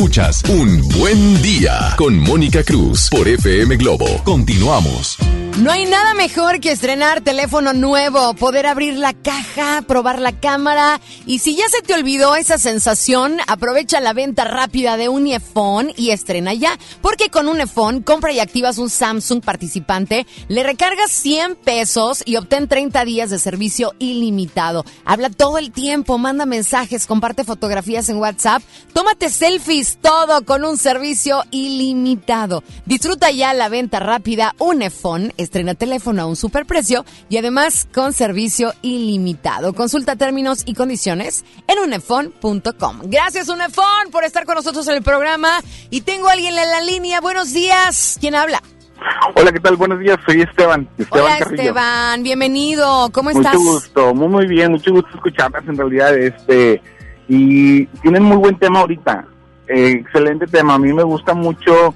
Escuchas Un Buen Día con Mónica Cruz por FM Globo. Continuamos. No hay nada mejor que estrenar teléfono nuevo, poder abrir la caja, probar la cámara y si ya se te olvidó esa sensación, aprovecha la venta rápida de un iPhone y estrena ya, porque con un iPhone compra y activas un Samsung participante, le recargas 100 pesos y obtén 30 días de servicio ilimitado. Habla todo el tiempo, manda mensajes, comparte fotografías en WhatsApp, tómate selfies, todo con un servicio ilimitado. Disfruta ya la venta rápida un iPhone estrena teléfono a un superprecio y además con servicio ilimitado. Consulta términos y condiciones en unefon.com. Gracias Unefon por estar con nosotros en el programa y tengo a alguien en la línea. Buenos días. ¿Quién habla? Hola, ¿qué tal? Buenos días, soy Esteban. Esteban Hola Carrillo. Esteban, bienvenido. ¿Cómo estás? Mucho gusto, muy muy bien, mucho gusto escucharlas en realidad, este, y tienen muy buen tema ahorita, Eh, excelente tema, a mí me gusta mucho,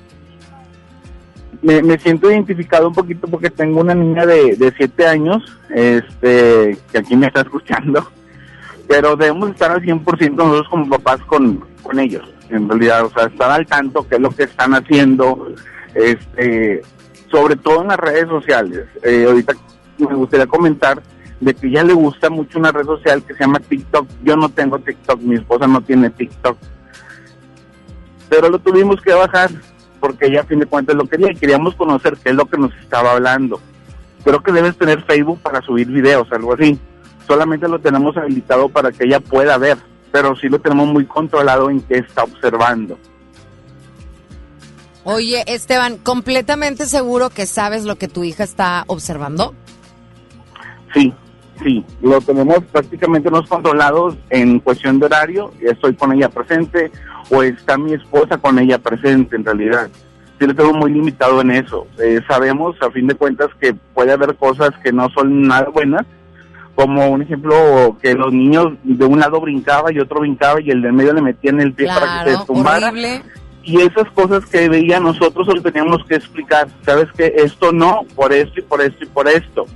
me, me siento identificado un poquito porque tengo una niña de, de siete años, este, que aquí me está escuchando, pero debemos estar al 100% nosotros como papás con, con ellos, en realidad, o sea, estar al tanto qué es lo que están haciendo, este, sobre todo en las redes sociales. Eh, ahorita me gustaría comentar de que ya le gusta mucho una red social que se llama TikTok. Yo no tengo TikTok, mi esposa no tiene TikTok. Pero lo tuvimos que bajar porque ella a fin de cuentas lo quería y queríamos conocer qué es lo que nos estaba hablando. Creo que debes tener Facebook para subir videos, algo así. Solamente lo tenemos habilitado para que ella pueda ver, pero sí lo tenemos muy controlado en qué está observando. Oye, Esteban, ¿completamente seguro que sabes lo que tu hija está observando? Sí, sí, lo tenemos prácticamente nos controlados en cuestión de horario, estoy con ella presente o está mi esposa con ella presente en realidad. Sí lo tengo muy limitado en eso. Eh, sabemos a fin de cuentas que puede haber cosas que no son nada buenas, como un ejemplo que los niños de un lado brincaba y otro brincaba y el de en medio le metían el pie para que se tumbara horrible. y esas cosas que veía nosotros lo teníamos que explicar. Sabes que esto no, por esto y por esto y por esto.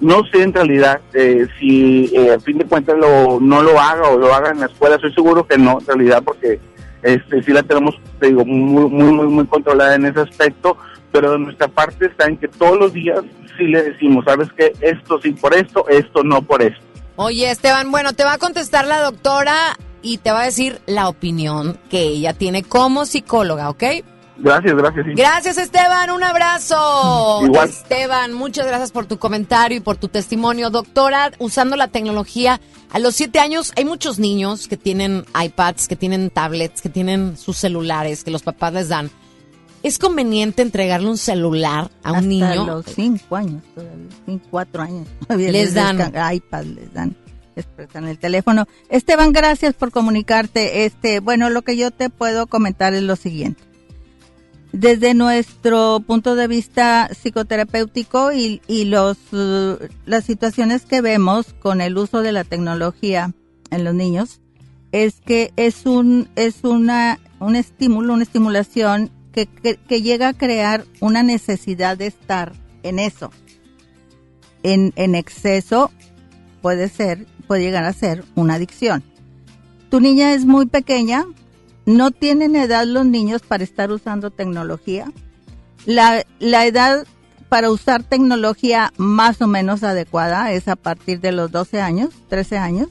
No sé en realidad eh, si eh, a fin de cuentas lo, no lo haga o lo haga en la escuela. Estoy seguro que no, en realidad, porque este sí la tenemos, te digo, muy, muy, muy, muy controlada en ese aspecto. Pero de nuestra parte está en que todos los días sí le decimos, sabes que esto sí por esto, esto no por esto. Oye, Esteban, bueno, te va a contestar la doctora y te va a decir la opinión que ella tiene como psicóloga, ¿ok? Gracias, gracias. sí. Gracias, Esteban. Un abrazo. Igual. Esteban, muchas gracias por tu comentario y por tu testimonio. Doctora, usando la tecnología, a los siete años hay muchos niños que tienen iPads, que tienen tablets, que tienen sus celulares, que los papás les dan. ¿Es conveniente entregarle un celular a un Hasta niño? los cinco años, todavía, cinco, cuatro años. todavía Les dan. iPad, les dan, les prestan el teléfono. Esteban, gracias por comunicarte. Este, bueno, lo que yo te puedo comentar es lo siguiente. Desde nuestro punto de vista psicoterapéutico y, y los, uh, las situaciones que vemos con el uso de la tecnología en los niños, es que es un, es una, un estímulo, una estimulación que, llega a crear una necesidad de estar en eso. En, en exceso puede ser, puede llegar a ser una adicción. Tu niña es muy pequeña, no tienen edad los niños para estar usando tecnología. La, la edad para usar tecnología más o menos adecuada es a partir de los 12 años, 13 años.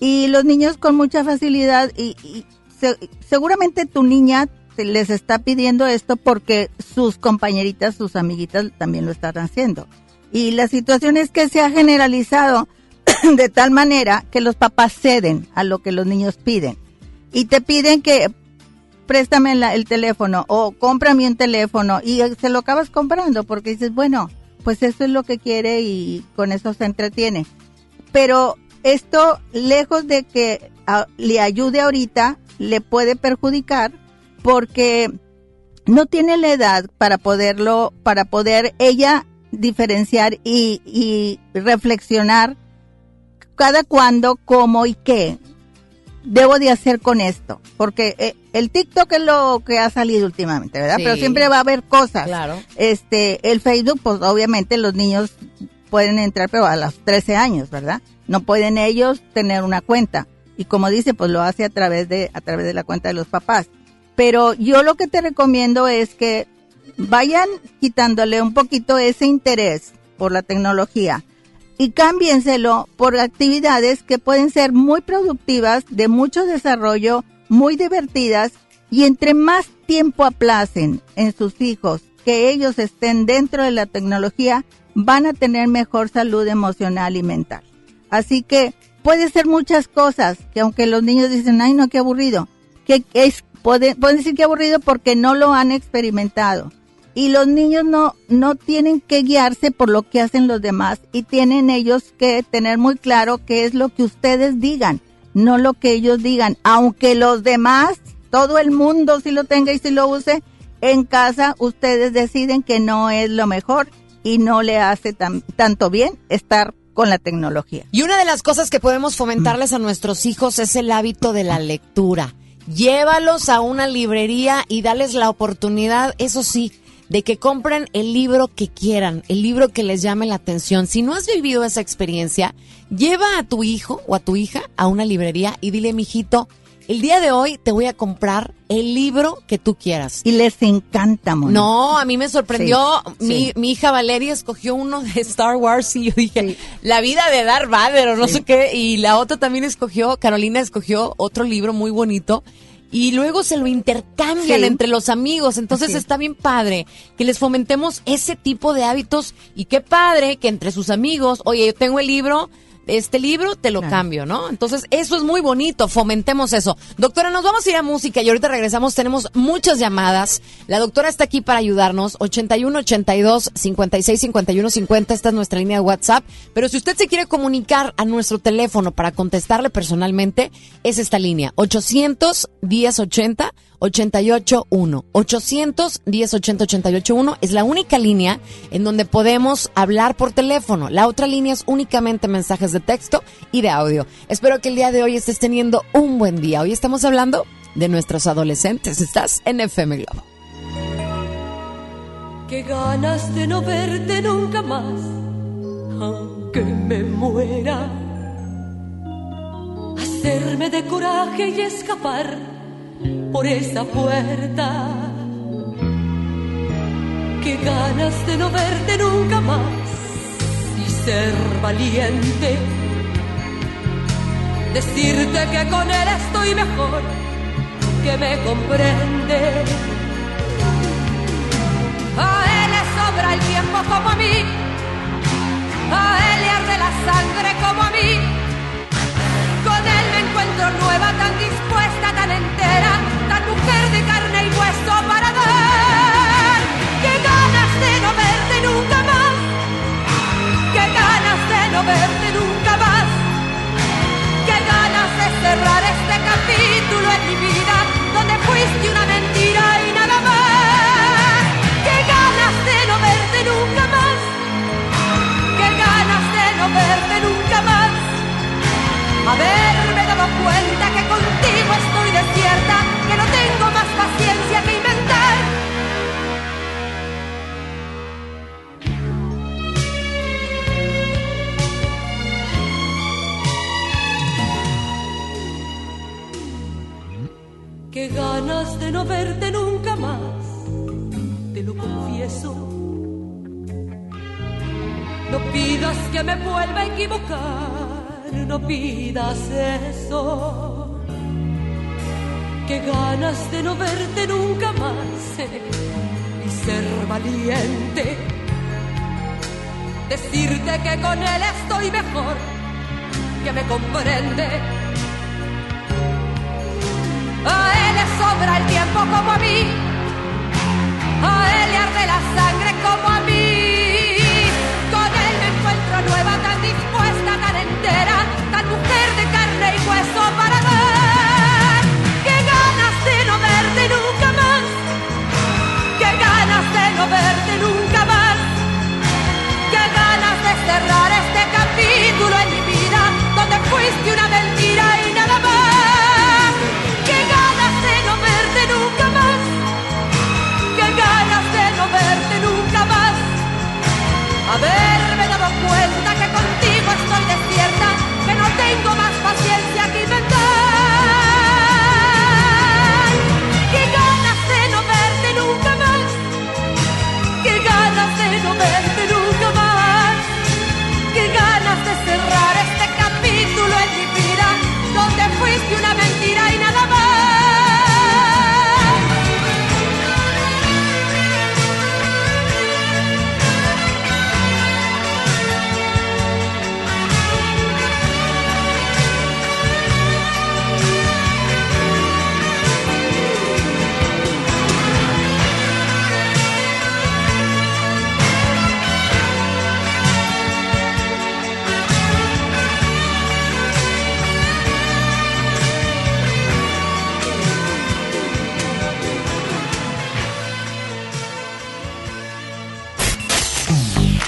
Y los niños con mucha facilidad y, y se- seguramente tu niña les está pidiendo esto porque sus compañeritas, sus amiguitas también lo están haciendo. Y la situación es que se ha generalizado de tal manera que los papás ceden a lo que los niños piden. Y te piden que préstame la- el teléfono o cómprame un teléfono y se lo acabas comprando porque dices, bueno, pues eso es lo que quiere y con eso se entretiene. Pero esto, lejos de que ah, le ayude ahorita, le puede perjudicar porque no tiene la edad para poderlo, para poder ella diferenciar y, y reflexionar cada cuándo, cómo y qué debo de hacer con esto. Porque eh, el TikTok es lo que ha salido últimamente, ¿verdad? Sí. Pero siempre va a haber cosas. Claro. Este, el Facebook, pues obviamente los niños pueden entrar, pero a los 13 años, ¿verdad? No pueden ellos tener una cuenta. Y como dice, pues lo hace a través de, a través de la cuenta de los papás. Pero yo lo que te recomiendo es que vayan quitándole un poquito ese interés por la tecnología y cámbienselo por actividades que pueden ser muy productivas, de mucho desarrollo, muy divertidas y entre más tiempo aplacen en sus hijos que ellos estén dentro de la tecnología, van a tener mejor salud emocional y mental. Así que puede ser muchas cosas que aunque los niños dicen, ay no, qué aburrido, que es, pueden, decir que aburrido porque no lo han experimentado. Y los niños no, no tienen que guiarse por lo que hacen los demás y tienen ellos que tener muy claro qué es lo que ustedes digan, no lo que ellos digan. Aunque los demás, todo el mundo si lo tenga y si lo use, en casa ustedes deciden que no es lo mejor y no le hace tan, tanto bien estar con la tecnología. Y una de las cosas que podemos fomentarles a nuestros hijos es el hábito de la lectura. Llévalos a una librería y dales la oportunidad, eso sí, de que compren el libro que quieran, el libro que les llame la atención. Si no has vivido esa experiencia, lleva a tu hijo o a tu hija a una librería y dile, mijito, el día de hoy te voy a comprar el libro que tú quieras. Y les encanta, Mónica. No, a mí me sorprendió. Sí, mi, sí. mi hija Valeria escogió uno de Star Wars y yo dije, la vida de Darth Vader o no sé qué. Y la otra también escogió, Carolina escogió otro libro muy bonito. Y luego se lo intercambian Sí. entre los amigos. Entonces está bien padre que les fomentemos ese tipo de hábitos. Y qué padre que entre sus amigos, oye, yo tengo el libro, este libro te lo Claro. cambio, ¿no? Entonces eso es muy bonito, fomentemos eso. Doctora, nos vamos a ir a música y ahorita regresamos, tenemos muchas llamadas. La doctora está aquí para ayudarnos, 81 82 56 51 50, esta es nuestra línea de WhatsApp. Pero si usted se quiere comunicar a nuestro teléfono para contestarle personalmente, es esta línea, 800 1080 881 800 1080 881 es la única línea en donde podemos hablar por teléfono. La otra línea es únicamente mensajes de texto y de audio. Espero que el día de hoy estés teniendo un buen día. Hoy estamos hablando de nuestros adolescentes. Estás en FM Globo. Qué ganas de no verte nunca más, aunque me muera. Hacerme de coraje y escapar por esa puerta. Qué ganas de no verte nunca más y ser valiente. Decirte que con él estoy mejor, que me comprende. A él le sobra el tiempo como a mí. A él le arde la sangre como a mí. Me encuentro nueva, tan dispuesta, tan entera, de no verte nunca más, te lo confieso. No pidas que me vuelva a equivocar, no pidas eso. Qué ganas de no verte nunca más eh, y ser valiente. Decirte que con él estoy mejor, que me comprende. Sobra el tiempo como a mí. A él le arde la sangre como a mí. Con él me encuentro nueva, tan dispuesta, tan entera, tan mujer de carne y hueso para dar. Qué ganas de no verte nunca más. Qué ganas de no verte nunca más. Qué ganas de cerrar este capítulo en mi vida, donde fuiste una mentira y Haberme dado cuenta que contigo estoy despierta, que no tengo más paciencia que inventar.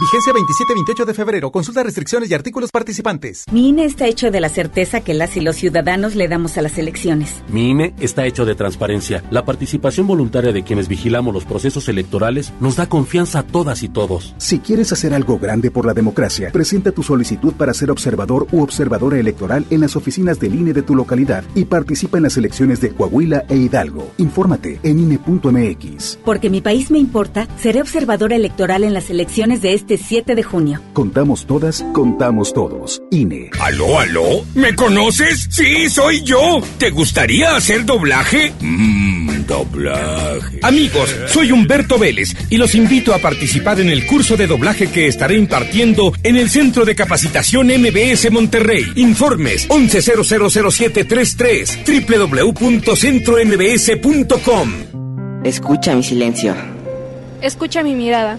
Vigencia 27-28 de febrero. Consulta restricciones y artículos participantes. Mi INE está hecho de la certeza que las y los ciudadanos le damos a las elecciones. Mi INE está hecho de transparencia. La participación voluntaria de quienes vigilamos los procesos electorales nos da confianza a todas y todos. Si quieres hacer algo grande por la democracia, presenta tu solicitud para ser observador u observadora electoral en las oficinas del INE de tu localidad y participa en las elecciones de Coahuila e Hidalgo. Infórmate en INE.mx. Porque mi país me importa, seré observadora electoral en las elecciones de este 7 de junio. Contamos todas, contamos todos. INE. ¿Aló, aló? ¿Me conoces? Sí, soy yo. ¿Te gustaría hacer doblaje? Mmm, doblaje. Amigos, soy Humberto Vélez y los invito a participar en el curso de doblaje que estaré impartiendo en el Centro de Capacitación MBS Monterrey. Informes 11000733 www.centrombs.com. Escucha mi silencio. Escucha mi mirada.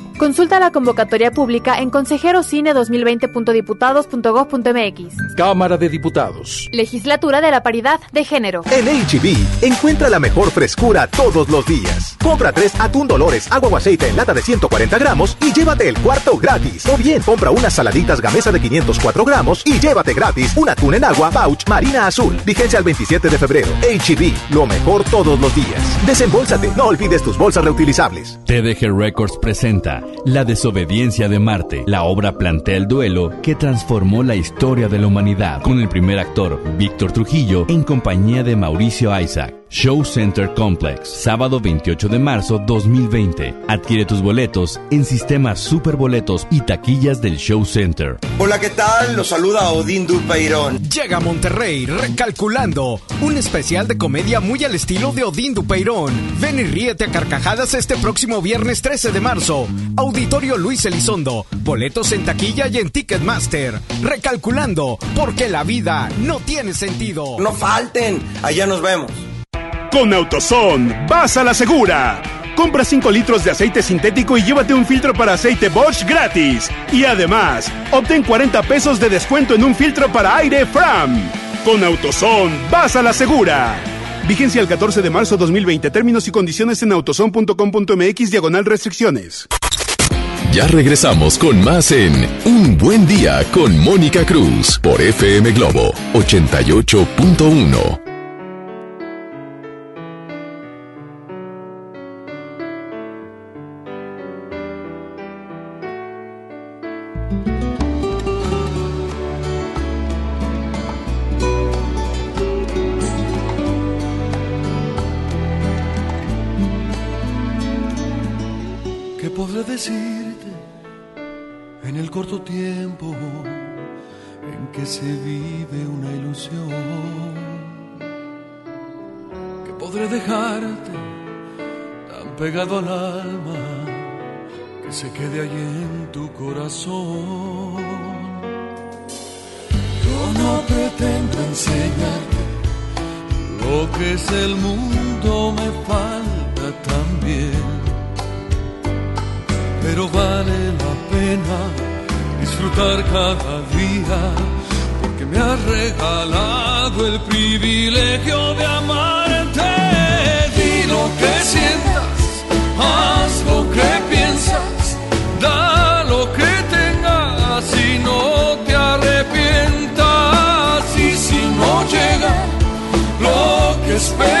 Consulta la convocatoria pública en consejerocine2020.diputados.gov.mx. Cámara de Diputados. Legislatura de la Paridad de Género. En HB, encuentra la mejor frescura todos los días. Compra tres atún Dolores, agua o aceite en lata de 140 gramos y llévate el cuarto gratis. O bien, compra unas saladitas gamesa de 504 gramos y llévate gratis un atún en agua pouch marina azul. Vigencia al 27 de febrero. HB, lo mejor todos los días. Desembolsate, no olvides tus bolsas reutilizables. TDG Records presenta La desobediencia de Marte. La obra plantea el duelo que transformó la historia de la humanidad, con el primer actor, Víctor Trujillo, en compañía de Mauricio Isaac. Show Center Complex, sábado 28 de marzo 2020. Adquiere tus boletos en sistemas superboletos y taquillas del Show Center. Hola, ¿qué tal? Los saluda Odín Dupeirón. Llega a Monterrey recalculando, un especial de comedia muy al estilo de Odín Dupeirón. Ven y ríete a carcajadas este próximo viernes 13 de marzo. Auditorio Luis Elizondo. Boletos en taquilla y en Ticketmaster. Recalculando, porque la vida no tiene sentido. No falten, allá nos vemos. Con AutoZone, vas a la segura. Compra 5 litros de aceite sintético y llévate un filtro para aceite Bosch gratis. Y además, obtén 40 pesos de descuento en un filtro para aire Fram. Con AutoZone, vas a la segura. Vigencia el 14 de marzo 2020. Términos y condiciones en autozone.com.mx diagonal restricciones. Ya regresamos con más en Un Buen Día con Mónica Cruz por FM Globo 88.1. decirte en el corto tiempo en que se vive una ilusión? ¿Qué podré dejarte tan pegado al alma, que se quede allí en tu corazón. Yo no pretendo enseñarte lo que es el mundo, me falta también. Pero vale la pena disfrutar cada día, porque me has regalado el privilegio de amarte. Di lo que sientas, haz lo que piensas, da lo que tengas y no te arrepientas. Y si no llega lo que esperabas,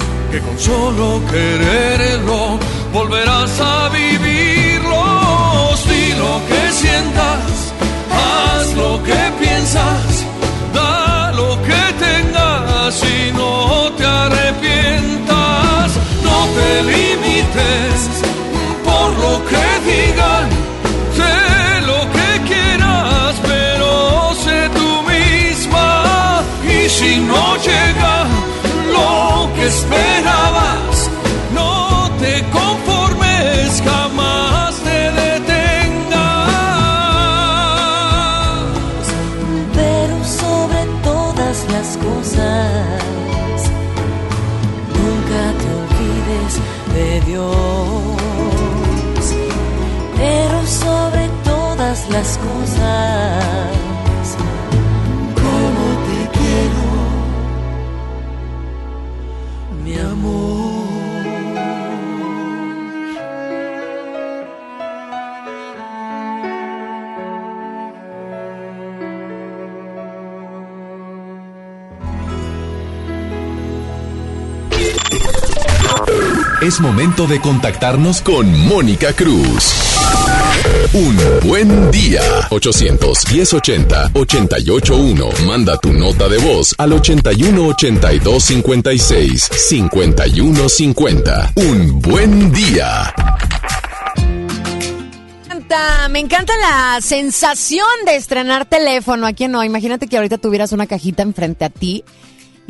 que con solo quererlo volverás a vivirlos. Di lo que sientas, haz lo que piensas, da lo que tengas y no te arrepientas. No te limites por lo que digan, esperabas, no te Es momento de contactarnos con Mónica Cruz. Un buen día. 810-80-881. Manda tu nota de voz al 81-82-56-5150. Un buen día. encanta, me encanta la sensación de estrenar teléfono. ¿A quién no? Imagínate que ahorita tuvieras una cajita enfrente a ti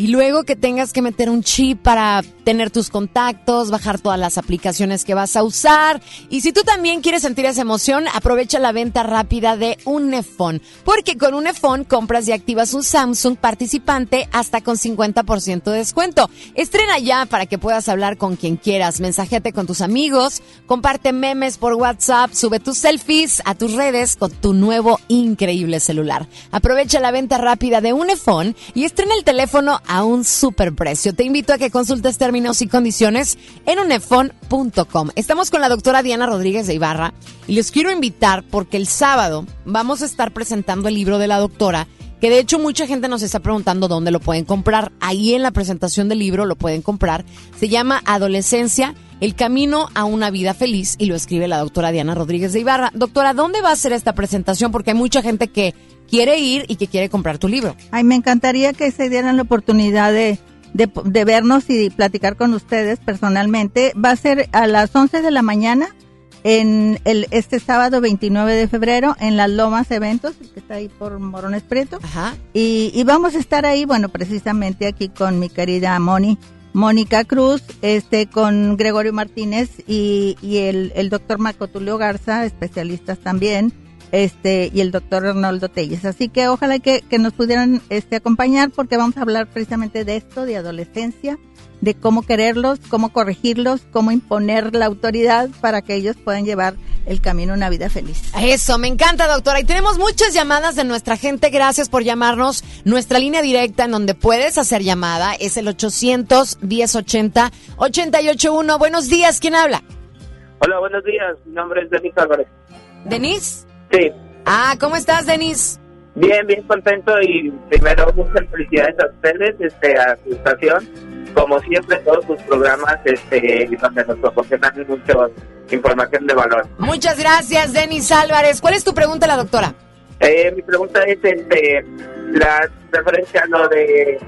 y luego que tengas que meter un chip para tener tus contactos, bajar todas las aplicaciones que vas a usar. Y si tú también quieres sentir esa emoción, aprovecha la venta rápida de Unifone. Porque con Unifone compras y activas un Samsung participante hasta con 50% de descuento. Estrena ya para que puedas hablar con quien quieras. Mensajete con tus amigos, comparte memes por WhatsApp, sube tus selfies a tus redes con tu nuevo increíble celular. Aprovecha la venta rápida de Unifone y estrena el teléfono a un super precio. Te invito a que consultes términos y condiciones en unefone.com. Estamos con la doctora Diana Rodríguez de Ibarra y les quiero invitar porque el sábado vamos a estar presentando el libro de la doctora que de hecho mucha gente nos está preguntando dónde lo pueden comprar. Ahí en la presentación del libro lo pueden comprar. Se llama Adolescencia, el camino a una vida feliz y lo escribe la doctora Diana Rodríguez de Ibarra. Doctora, ¿dónde va a ser esta presentación? Porque hay mucha gente que quiere ir y que quiere comprar tu libro. Ay, me encantaría que se dieran la oportunidad de, de, de vernos y platicar con ustedes personalmente. Va a ser a las 11 de la mañana en el este sábado 29 de febrero en las Lomas Eventos, que está ahí por Morones Prieto. Ajá. Y, y vamos a estar ahí, bueno, precisamente aquí con mi querida Moni Mónica Cruz, este, con Gregorio Martínez y, y el, el doctor Marco Tulio Garza, especialistas también, este, y el doctor Arnoldo Telles. Así que ojalá que, que nos pudieran este, acompañar porque vamos a hablar precisamente de esto, de adolescencia, de cómo quererlos, cómo corregirlos, cómo imponer la autoridad para que ellos puedan llevar el camino a una vida feliz. Eso, me encanta, doctora. Y tenemos muchas llamadas de nuestra gente. Gracias por llamarnos. Nuestra línea directa en donde puedes hacer llamada es el 800-1080-881. Buenos días, ¿quién habla? Hola, buenos días. Mi nombre es Denis Álvarez. ¿Denis? Sí. Ah, ¿cómo estás, Denis? Bien, bien contento y primero muchas felicidades a ustedes, este, a su estación. Como siempre, todos sus programas, este, donde nos proporcionan mucha información de valor. Muchas gracias, Denis Álvarez. ¿Cuál es tu pregunta, la doctora? Eh, mi pregunta es, este, la referencia a lo de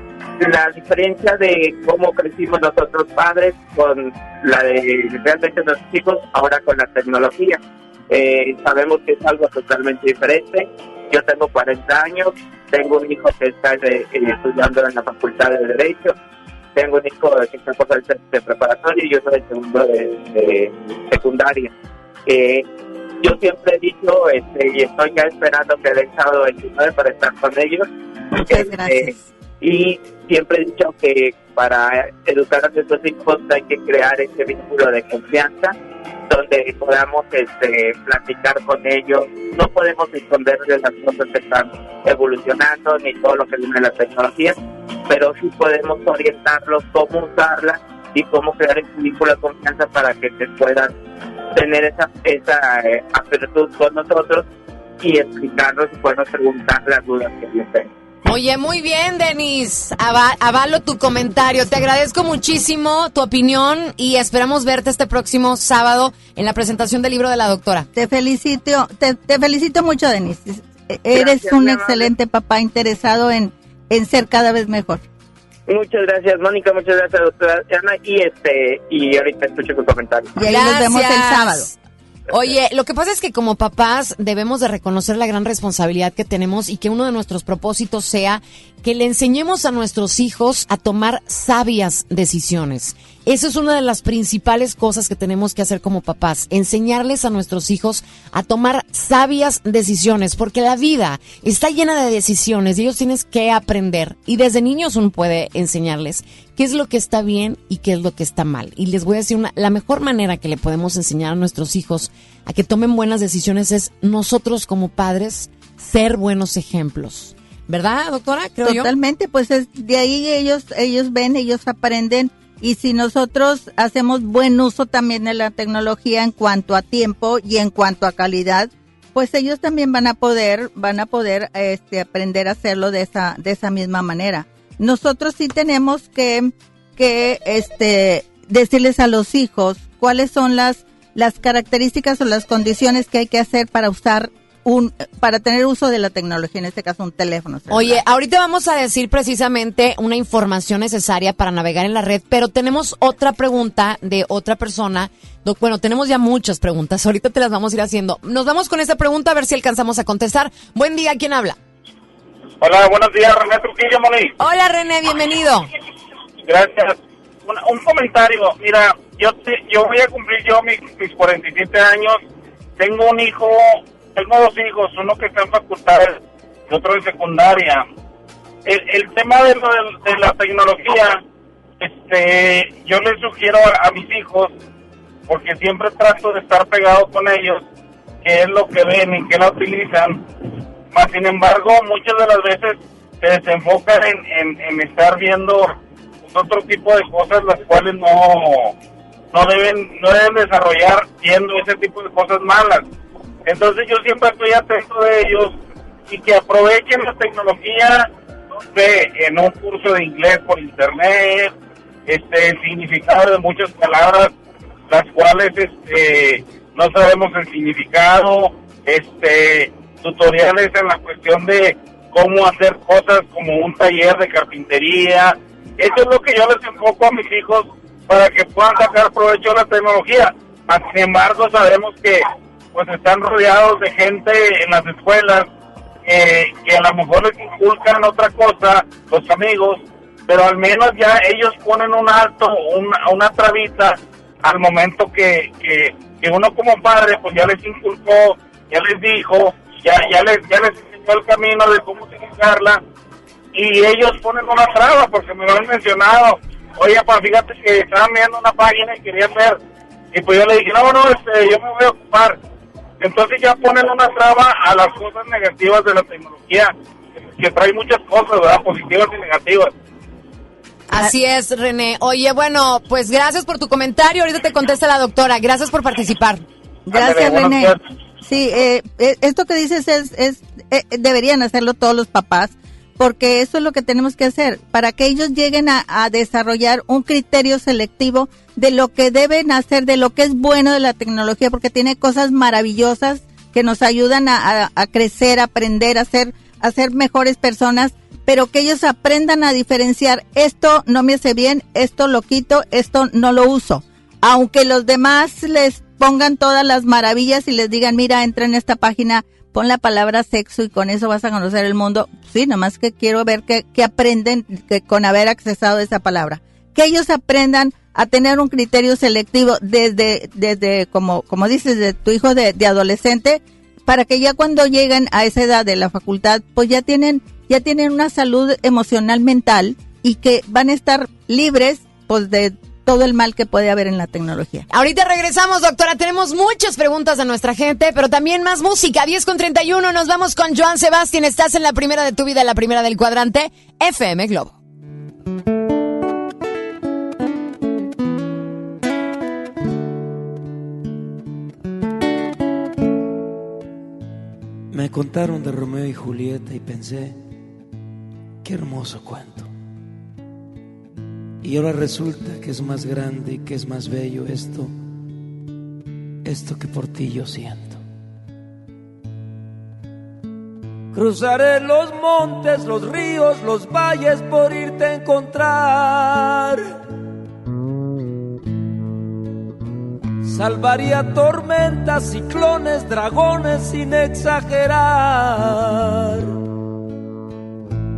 la diferencia de cómo crecimos nosotros padres con la de realmente nuestros hijos ahora con la tecnología. Eh, sabemos que es algo totalmente diferente. Yo tengo 40 años, tengo un hijo que está eh, estudiando en la Facultad de Derecho, tengo un hijo que está por el de preparatorio y yo soy el segundo de, de secundaria. Eh, yo siempre he dicho, este, y estoy ya esperando que el sábado 29 para estar con ellos. Muchas gracias. y siempre he dicho que para educar a nuestros hijos hay que crear ese vínculo de confianza donde podamos este, platicar con ellos. No podemos esconderles las cosas que están evolucionando ni todo lo que viene de la tecnología, pero sí podemos orientarlos cómo usarla y cómo crear ese vínculo de confianza para que se puedan tener esa, esa eh, apertura con nosotros y explicarnos y podemos preguntar las dudas que ellos tengan. Oye, muy bien, Denis. Ava- avalo tu comentario. Te agradezco muchísimo tu opinión y esperamos verte este próximo sábado en la presentación del libro de la doctora. Te felicito, te, te felicito mucho, Denise. Eres Gracias, un excelente papá interesado en, en ser cada vez mejor. Muchas gracias, Mónica. Muchas gracias, doctora Ana. Y este y ahorita escucho tu comentario. Y ahí nos vemos el sábado. Oye, lo que pasa es que como papás debemos de reconocer la gran responsabilidad que tenemos y que uno de nuestros propósitos sea que le enseñemos a nuestros hijos a tomar sabias decisiones. Eso es una de las principales cosas que tenemos que hacer como papás, enseñarles a nuestros hijos a tomar sabias decisiones, porque la vida está llena de decisiones y ellos tienen que aprender. Y desde niños uno puede enseñarles qué es lo que está bien y qué es lo que está mal. Y les voy a decir, una, la mejor manera que le podemos enseñar a nuestros hijos a que tomen buenas decisiones es nosotros como padres ser buenos ejemplos. ¿Verdad, doctora? Totalmente, pues es, de ahí ellos, ellos ven, ellos aprenden. Y si nosotros hacemos buen uso también de la tecnología en cuanto a tiempo y en cuanto a calidad, pues ellos también van a poder, van a poder este, aprender a hacerlo de esa, de esa misma manera. Nosotros sí tenemos que, que este, decirles a los hijos cuáles son las, las características o las condiciones que hay que hacer para usar un, para tener uso de la tecnología, en este caso un teléfono. celular. Oye, ahorita vamos a decir precisamente una información necesaria para navegar en la red, pero tenemos otra pregunta de otra persona. Doc, Bueno, tenemos ya muchas preguntas, ahorita te las vamos a ir haciendo. Nos vamos con esa pregunta a ver si alcanzamos a contestar. Buen día, ¿quién habla? Hola, buenos días, René Trujillo, Moni. Hola René, bienvenido. Gracias. Un, un comentario. Mira, yo te- yo voy a cumplir yo mis, mis 47 años. Tengo un hijo, tengo dos hijos, uno que está en facultad y otro en secundaria. El, el tema de, lo de la tecnología, este, yo les sugiero a, mis hijos, porque siempre trato de estar pegado con ellos, qué es lo que ven y qué la utilizan. Más sin embargo, muchas de las veces se desenfocan en, en, en estar viendo otro tipo de cosas las cuales no, no deben no deben desarrollar viendo ese tipo de cosas malas. Entonces yo siempre estoy atento de ellos y que aprovechen la tecnología no sé, en un curso de inglés por internet, este el significado de muchas palabras las cuales este no sabemos el significado, este tutoriales en la cuestión de cómo hacer cosas como un taller de carpintería. Eso es lo que yo les enfoco a mis hijos para que puedan sacar provecho de la tecnología. Sin embargo, sabemos que pues están rodeados de gente en las escuelas que, que a lo mejor les inculcan otra cosa, los amigos, pero al menos ya ellos ponen un alto, una, una trabita al momento que, que, que uno como padre pues ya les inculcó, ya les dijo, ya, ya les, ya les enseñó el camino de cómo utilizarla y ellos ponen una traba porque me lo han mencionado. Oye, pa, fíjate que estaban viendo una página y querían ver. Y pues yo le dije, no, no, este, yo me voy a ocupar. Entonces ya ponen una traba a las cosas negativas de la tecnología, que trae muchas cosas, ¿verdad? Positivas y negativas. Así es, René. Oye, bueno, pues gracias por tu comentario. Ahorita te contesta la doctora. Gracias por participar. Gracias, René. Sí, eh, eh, esto que dices es, es eh, deberían hacerlo todos los papás porque eso es lo que tenemos que hacer, para que ellos lleguen a, desarrollar un criterio selectivo de lo que deben hacer, de lo que es bueno de la tecnología, porque tiene cosas maravillosas que nos ayudan a, crecer, a aprender, a ser, a ser mejores personas, pero que ellos aprendan a diferenciar, esto no me hace bien, esto lo quito, esto no lo uso. Aunque los demás les pongan todas las maravillas y les digan, mira, entra en esta página pon la palabra sexo y con eso vas a conocer el mundo. Sí, nomás que quiero ver que, aprenden que con haber accesado esa palabra. Que ellos aprendan a tener un criterio selectivo desde, desde como, como dices, de tu hijo de, adolescente, para que ya cuando lleguen a esa edad de la facultad, pues ya tienen, ya tienen una salud emocional mental y que van a estar libres, pues de todo el mal que puede haber en la tecnología. Ahorita regresamos, doctora. Tenemos muchas preguntas a nuestra gente, pero también más música. 10 con 31. Nos vamos con Joan Sebastián. Estás en la primera de tu vida, la primera del cuadrante. FM Globo. Me contaron de Romeo y Julieta y pensé, qué hermoso cuento. Y ahora resulta que es más grande y que es más bello esto, esto que por ti yo siento. Cruzaré los montes, los ríos, los valles por irte a encontrar. Salvaría tormentas, ciclones, dragones sin exagerar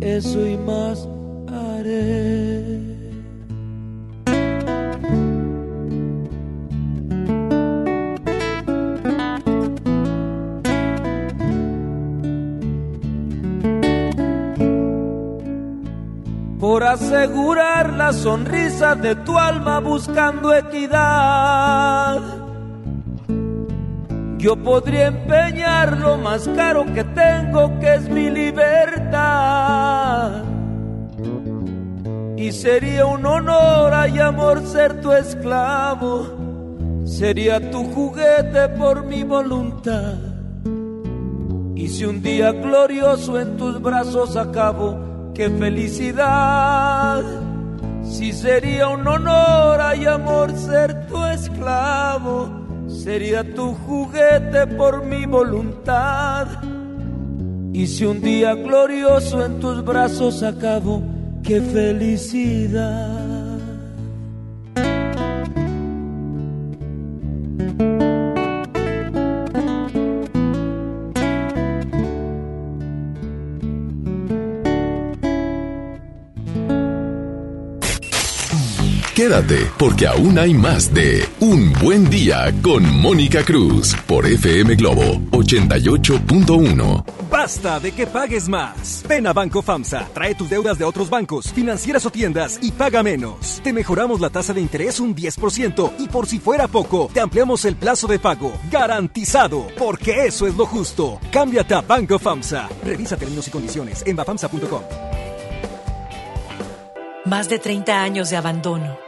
eso y más haré. Por asegurar la sonrisa de tu alma buscando equidad yo podría empeñar lo más caro que tengo, que es mi libertad. Y sería un honor y amor ser tu esclavo, sería tu juguete por mi voluntad. Y si un día glorioso en tus brazos acabo, qué felicidad. Si sería un honor y amor ser tu esclavo sería tu juguete por mi voluntad. Y si un día glorioso en tus brazos acabo, qué felicidad. Quédate, porque aún hay más de Un Buen Día con Mónica Cruz por FM Globo 88.1. Basta de que pagues más. Ven a Banco FAMSA, trae tus deudas de otros bancos, financieras o tiendas y paga menos. Te mejoramos la tasa de interés un 10% y por si fuera poco, te ampliamos el plazo de pago. Garantizado, porque eso es lo justo. Cámbiate a Banco FAMSA. Revisa términos y condiciones en bafamsa.com. Más de 30 años de abandono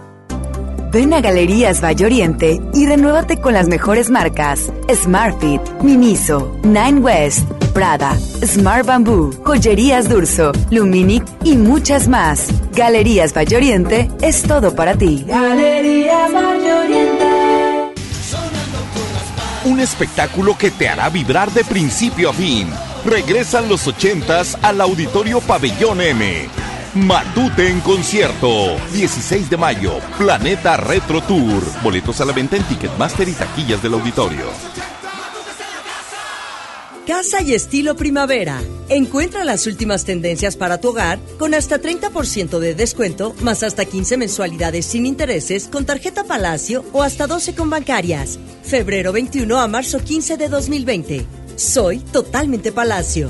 Ven a Galerías Valle Oriente y renuévate con las mejores marcas: Smartfit, Miniso, Nine West, Prada, Smart Bamboo, Joyerías Durso, Luminic y muchas más. Galerías Valle Oriente es todo para ti. Galerías Valle Oriente. Un espectáculo que te hará vibrar de principio a fin. Regresan los ochentas al Auditorio Pabellón M. Matute en concierto. 16 de mayo, Planeta Retro Tour. Boletos a la venta en Ticketmaster y taquillas del auditorio. Casa y estilo primavera. Encuentra las últimas tendencias para tu hogar con hasta 30% de descuento, más hasta 15 mensualidades sin intereses con tarjeta Palacio o hasta 12 con bancarias. Febrero 21 a marzo 15 de 2020. Soy totalmente Palacio.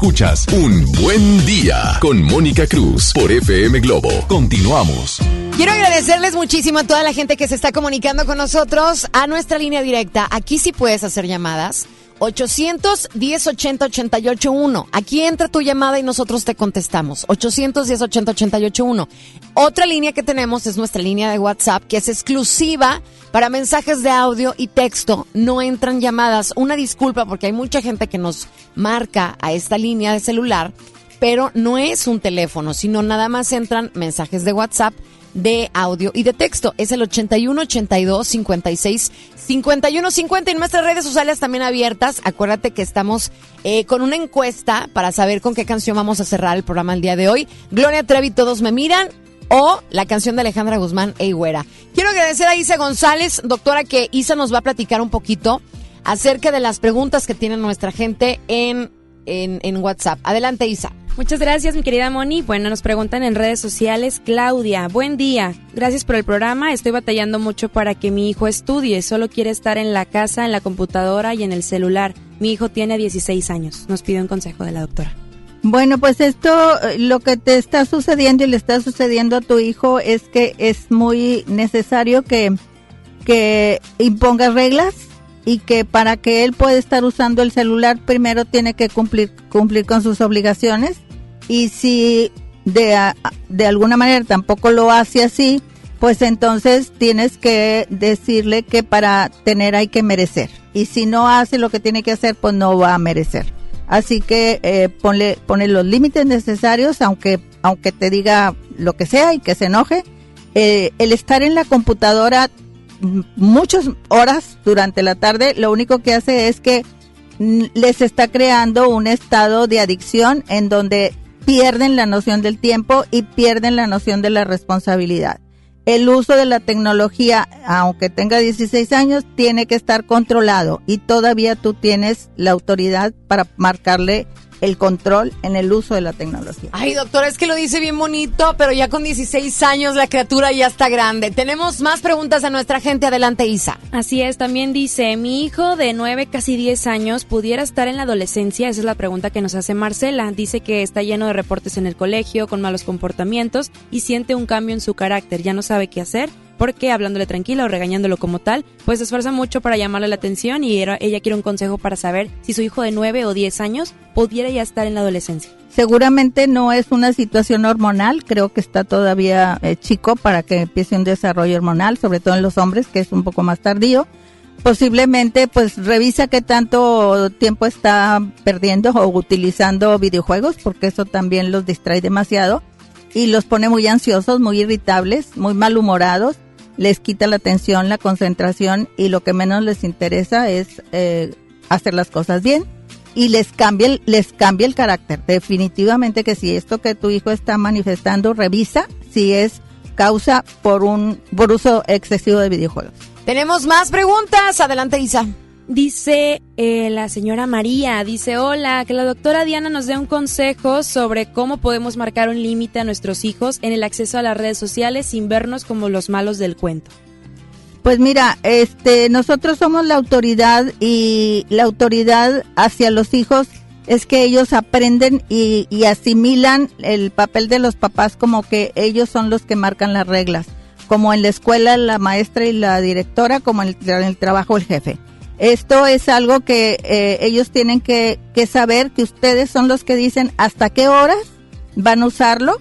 Escuchas Un Buen Día con Mónica Cruz por FM Globo. Continuamos. Quiero agradecerles muchísimo a toda la gente que se está comunicando con nosotros a nuestra línea directa. Aquí sí puedes hacer llamadas. 810 80 88 1. Aquí entra tu llamada y nosotros te contestamos. 810 80 88 1. Otra línea que tenemos es nuestra línea de WhatsApp, que es exclusiva para mensajes de audio y texto. No entran llamadas. Una disculpa porque hay mucha gente que nos marca a esta línea de celular, pero no es un teléfono, sino nada más entran mensajes de WhatsApp de audio y de texto. Es el 81 82 56 51 50 en nuestras redes sociales también abiertas. Acuérdate que estamos eh, con una encuesta para saber con qué canción vamos a cerrar el programa el día de hoy. Gloria Trevi, todos me miran. O la canción de Alejandra Guzmán, Ey Güera. Quiero agradecer a Isa González, doctora, que Isa nos va a platicar un poquito acerca de las preguntas que tiene nuestra gente en, en, en WhatsApp. Adelante, Isa. Muchas gracias, mi querida Moni. Bueno, nos preguntan en redes sociales, Claudia, buen día. Gracias por el programa. Estoy batallando mucho para que mi hijo estudie. Solo quiere estar en la casa, en la computadora y en el celular. Mi hijo tiene 16 años. Nos pide un consejo de la doctora. Bueno, pues esto, eh, lo que te está sucediendo y le está sucediendo a tu hijo es que es muy necesario que, que reglas y que para que él pueda estar usando el celular primero tiene que cumplir, cumplir con sus obligaciones y si de, de alguna manera tampoco lo hace así, pues entonces tienes que decirle que para tener hay que merecer. Y si no hace lo que tiene que hacer, pues no va a merecer. Así que eh, ponle, los límites necesarios, aunque, aunque te diga lo que sea y que se enoje. Eh, el estar en la computadora m- muchas horas durante la tarde, lo único que hace es que mm, les está creando un estado de adicción en donde pierden la noción del tiempo y pierden la noción de la responsabilidad. El uso de la tecnología, aunque tenga 16 años, tiene que estar controlado y todavía tú tienes la autoridad para marcarle el control en el uso de la tecnología. Ay, doctora, es que lo dice bien bonito, pero ya con 16 años la criatura ya está grande. Tenemos más preguntas a nuestra gente. Adelante, Isa. Así es, también dice, mi hijo de 9, casi 10 años, ¿pudiera estar en la adolescencia? Esa es la pregunta que nos hace Marcela. Dice que está lleno de reportes en el colegio, con malos comportamientos y siente un cambio en su carácter. Ya no sabe qué hacer porque hablándole tranquila o regañándolo como tal, pues se esfuerza mucho para llamarle la atención y era- ella quiere un consejo para saber si su hijo de 9 o 10 años pudiera ya estar en la adolescencia. Seguramente no es una situación hormonal, creo que está todavía eh, chico para que empiece un desarrollo hormonal, sobre todo en los hombres, que es un poco más tardío. Posiblemente, pues revisa qué tanto tiempo está perdiendo o utilizando videojuegos, porque eso también los distrae demasiado y los pone muy ansiosos, muy irritables, muy malhumorados, les quita la atención, la concentración y lo que menos les interesa es eh, hacer las cosas bien y les cambia el, les cambia el carácter. Definitivamente que si esto que tu hijo está manifestando, revisa si es causa por un por uso excesivo de videojuegos. Tenemos más preguntas. Adelante, Isa. Dice eh, la señora María, dice, hola, que la doctora Diana nos dé un consejo sobre cómo podemos marcar un límite a nuestros hijos en el acceso a las redes sociales sin vernos como los malos del cuento. Pues mira, este, nosotros somos la autoridad y la autoridad hacia los hijos es que ellos aprenden y, asimilan el papel de los papás como que ellos son los que marcan las reglas, como en la escuela la maestra y la directora, como en el trabajo el jefe. Esto es algo que eh, ellos tienen que, saber que ustedes son los que dicen hasta qué horas van a usarlo.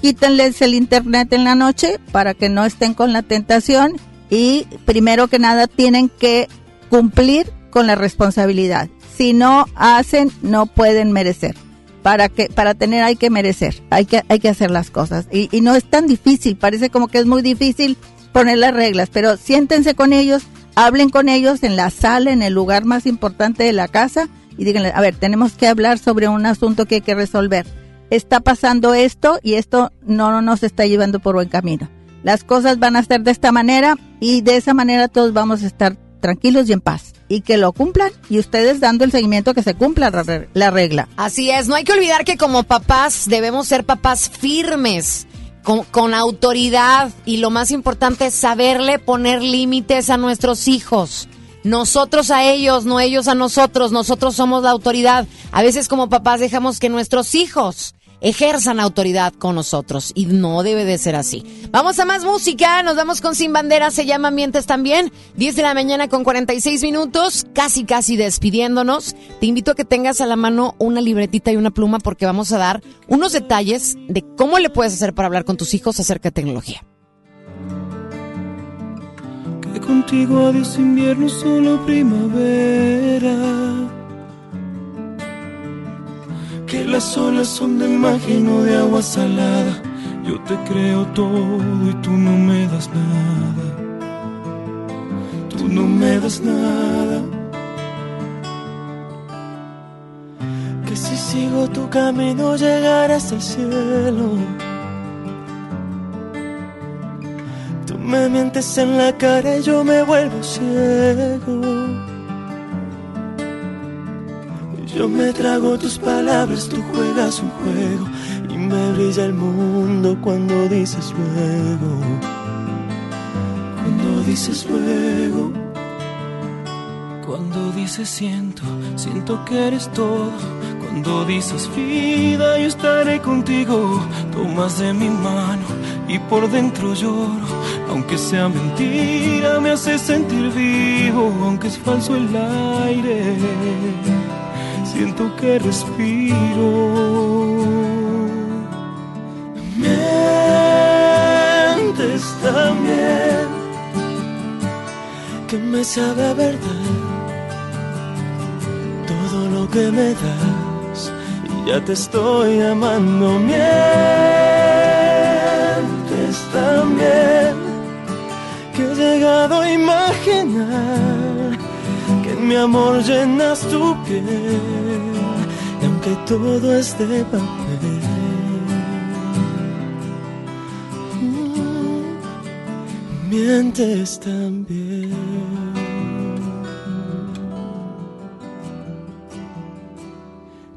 Quítenles el internet en la noche para que no estén con la tentación y primero que nada tienen que cumplir con la responsabilidad. Si no hacen, no pueden merecer. Para que para tener hay que merecer, hay que hay que hacer las cosas y no es tan difícil. Parece como que es muy difícil poner las reglas, pero siéntense con ellos, hablen con ellos en la sala, en el lugar más importante de la casa y díganle, a ver, tenemos que hablar sobre un asunto que hay que resolver. Está pasando esto y esto no nos está llevando por buen camino. Las cosas van a ser de esta manera y de esa manera todos vamos a estar tranquilos y en paz. Y que lo cumplan y ustedes dando el seguimiento que se cumpla la re- la regla. Así es, no hay que olvidar que como papás debemos ser papás firmes, con, con autoridad y lo más importante es saberle poner límites a nuestros hijos. nosotros a ellos, no ellos a nosotros, nosotros somos la autoridad. A veces como papás dejamos que nuestros hijos ejerzan autoridad con nosotros y no debe de ser así. Vamos a más música, nos vamos con Sin Bandera, se llama Mientes también, 10 de la mañana con 46 minutos, casi casi despidiéndonos. Te invito a que tengas a la mano una libretita y una pluma porque vamos a dar unos detalles de cómo le puedes hacer para hablar con tus hijos acerca de tecnología. Que contigo adiós invierno, primavera que las olas son de magia de agua salada. Yo te creo todo y tú no me das nada. Tú no me das nada. Que si sigo tu camino llegarás al cielo. Tú me mientes en la cara y yo me vuelvo ciego. Yo me trago tus palabras, tú juegas un juego y me brilla el mundo cuando dices luego. Cuando dices luego. Cuando dices siento, siento que eres todo. Cuando dices vida, yo estaré contigo. Tomas de mi mano y por dentro lloro. Aunque sea mentira, me hace sentir vivo, aunque es falso el aire siento que respiro. Mientes también, que me sabe verdad todo lo que me das y ya te estoy amando. Mientes también, que he llegado a imaginar mi amor llenas tu piel y aunque todo es de papel. Mm, mientes también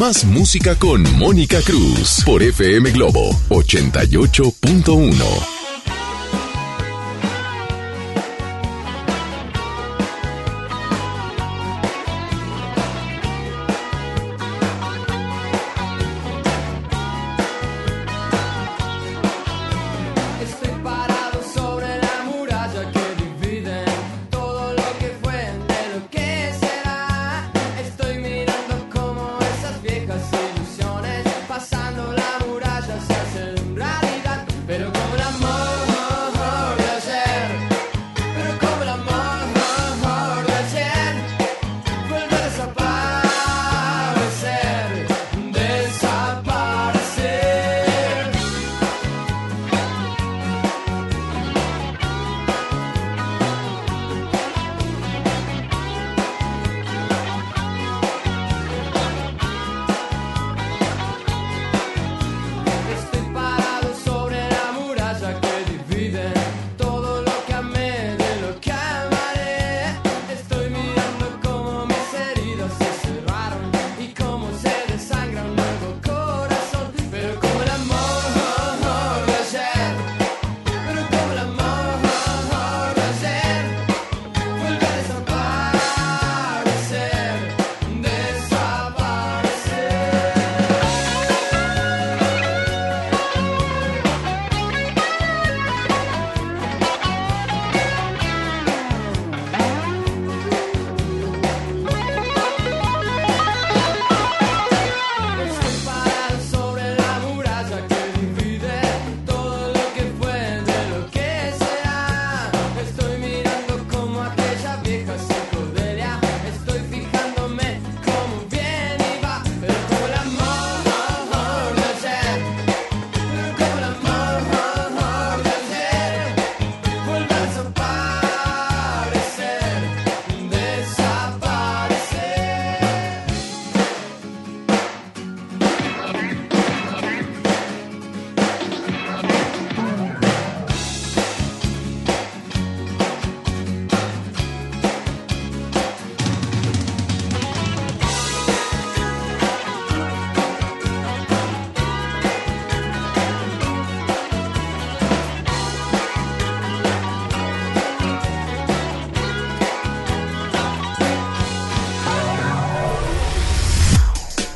Más música con Mónica Cruz por FM Globo 88.1.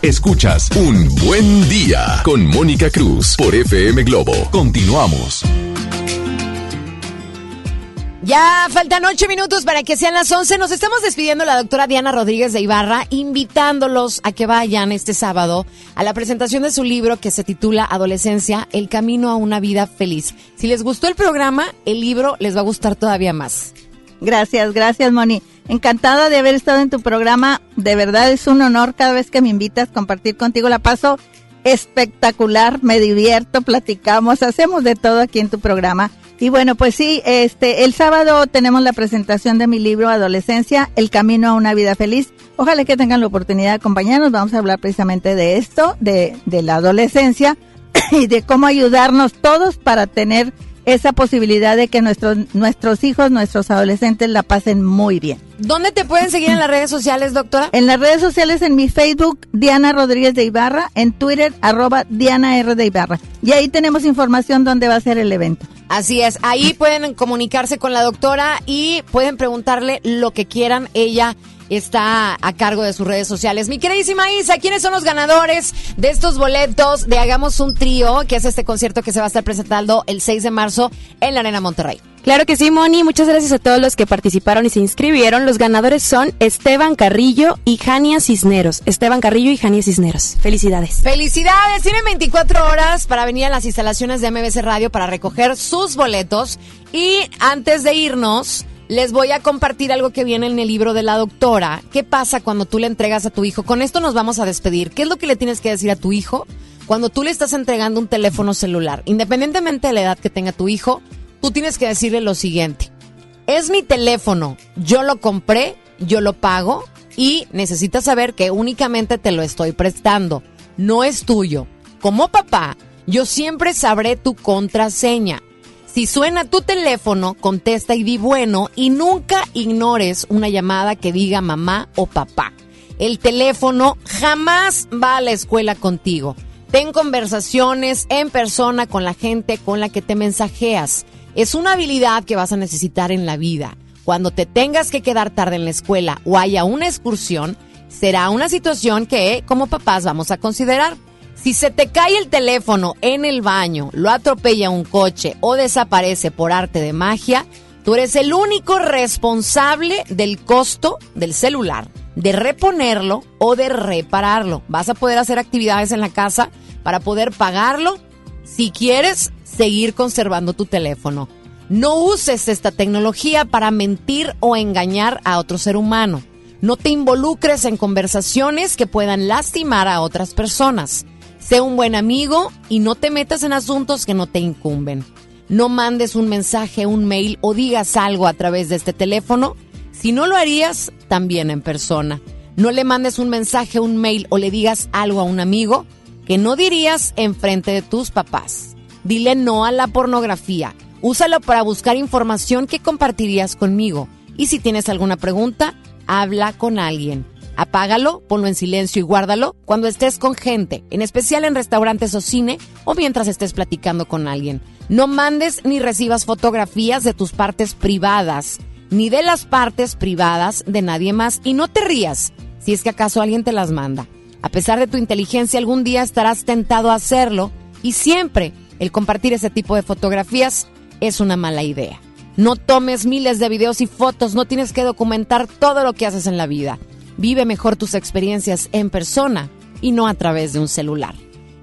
Escuchas Un Buen Día con Mónica Cruz por FM Globo. Continuamos. Ya faltan ocho minutos para que sean las once. Nos estamos despidiendo la doctora Diana Rodríguez de Ibarra, invitándolos a que vayan este sábado a la presentación de su libro que se titula Adolescencia, el camino a una vida feliz. Si les gustó el programa, el libro les va a gustar todavía más. Gracias, gracias, Moni. Encantada de haber estado en tu programa. De verdad es un honor cada vez que me invitas a compartir contigo. La paso espectacular, me divierto, platicamos, hacemos de todo aquí en tu programa. Y bueno, pues sí, este, el sábado tenemos la presentación de mi libro Adolescencia, El Camino a una Vida Feliz. Ojalá que tengan la oportunidad de acompañarnos. Vamos a hablar precisamente de esto, de, de la adolescencia y de cómo ayudarnos todos para tener esa posibilidad de que nuestros, nuestros hijos, nuestros adolescentes la pasen muy bien. ¿Dónde te pueden seguir en las redes sociales, doctora? En las redes sociales, en mi Facebook, Diana Rodríguez de Ibarra, en Twitter, arroba Diana R de Ibarra. Y ahí tenemos información dónde va a ser el evento. Así es, ahí pueden comunicarse con la doctora y pueden preguntarle lo que quieran. Ella está a cargo de sus redes sociales. Mi queridísima Isa, ¿quiénes son los ganadores de estos boletos de Hagamos un Trío, que es este concierto que se va a estar presentando el 6 de marzo en la Arena Monterrey? Claro que sí, Moni. Muchas gracias a todos los que participaron y se inscribieron. Los ganadores son Esteban Carrillo y Jania Cisneros. Esteban Carrillo y Jania Cisneros. Felicidades. Felicidades. Tienen 24 horas para venir a las instalaciones de MBC Radio para recoger sus boletos. Y antes de irnos, les voy a compartir algo que viene en el libro de la doctora. ¿Qué pasa cuando tú le entregas a tu hijo? Con esto nos vamos a despedir. ¿Qué es lo que le tienes que decir a tu hijo cuando tú le estás entregando un teléfono celular? Independientemente de la edad que tenga tu hijo, tú tienes que decirle lo siguiente. Es mi teléfono, yo lo compré, yo lo pago y necesitas saber que únicamente te lo estoy prestando, no es tuyo. Como papá, yo siempre sabré tu contraseña. Si suena tu teléfono, contesta y di bueno y nunca ignores una llamada que diga mamá o papá. El teléfono jamás va a la escuela contigo. Ten conversaciones en persona con la gente con la que te mensajeas. Es una habilidad que vas a necesitar en la vida. Cuando te tengas que quedar tarde en la escuela o haya una excursión, será una situación que como papás vamos a considerar. Si se te cae el teléfono en el baño, lo atropella un coche o desaparece por arte de magia, tú eres el único responsable del costo del celular, de reponerlo o de repararlo. Vas a poder hacer actividades en la casa para poder pagarlo si quieres seguir conservando tu teléfono. No uses esta tecnología para mentir o engañar a otro ser humano. No te involucres en conversaciones que puedan lastimar a otras personas. Sé un buen amigo y no te metas en asuntos que no te incumben. No mandes un mensaje, un mail o digas algo a través de este teléfono si no lo harías también en persona. No le mandes un mensaje, un mail o le digas algo a un amigo que no dirías en frente de tus papás. Dile no a la pornografía. Úsalo para buscar información que compartirías conmigo. Y si tienes alguna pregunta, habla con alguien. Apágalo, ponlo en silencio y guárdalo cuando estés con gente, en especial en restaurantes o cine o mientras estés platicando con alguien. No mandes ni recibas fotografías de tus partes privadas, ni de las partes privadas de nadie más y no te rías si es que acaso alguien te las manda. A pesar de tu inteligencia, algún día estarás tentado a hacerlo y siempre el compartir ese tipo de fotografías es una mala idea. No tomes miles de videos y fotos, no tienes que documentar todo lo que haces en la vida. Vive mejor tus experiencias en persona y no a través de un celular.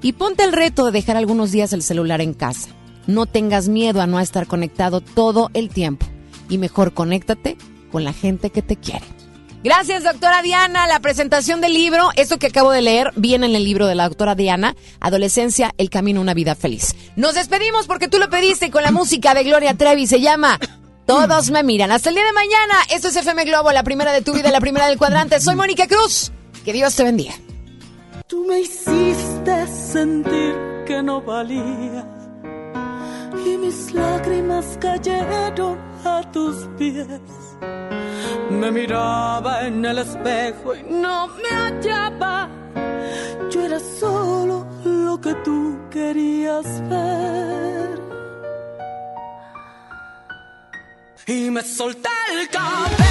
Y ponte el reto de dejar algunos días el celular en casa. No tengas miedo a no estar conectado todo el tiempo. Y mejor conéctate con la gente que te quiere. Gracias, doctora Diana. La presentación del libro, esto que acabo de leer, viene en el libro de la doctora Diana, Adolescencia, el camino a una vida feliz. Nos despedimos porque tú lo pediste con la música de Gloria Trevi. Se llama Todos me miran. Hasta el día de mañana. Esto es FM Globo, la primera de tu vida, la primera del cuadrante. Soy Mónica Cruz. Que Dios te bendiga. Tú me hiciste sentir que no valía y mis lágrimas cayeron a tus pies. Me miraba en el espejo y no me hallaba. Yo era solo lo que tú querías ver. Y me solté el cabello,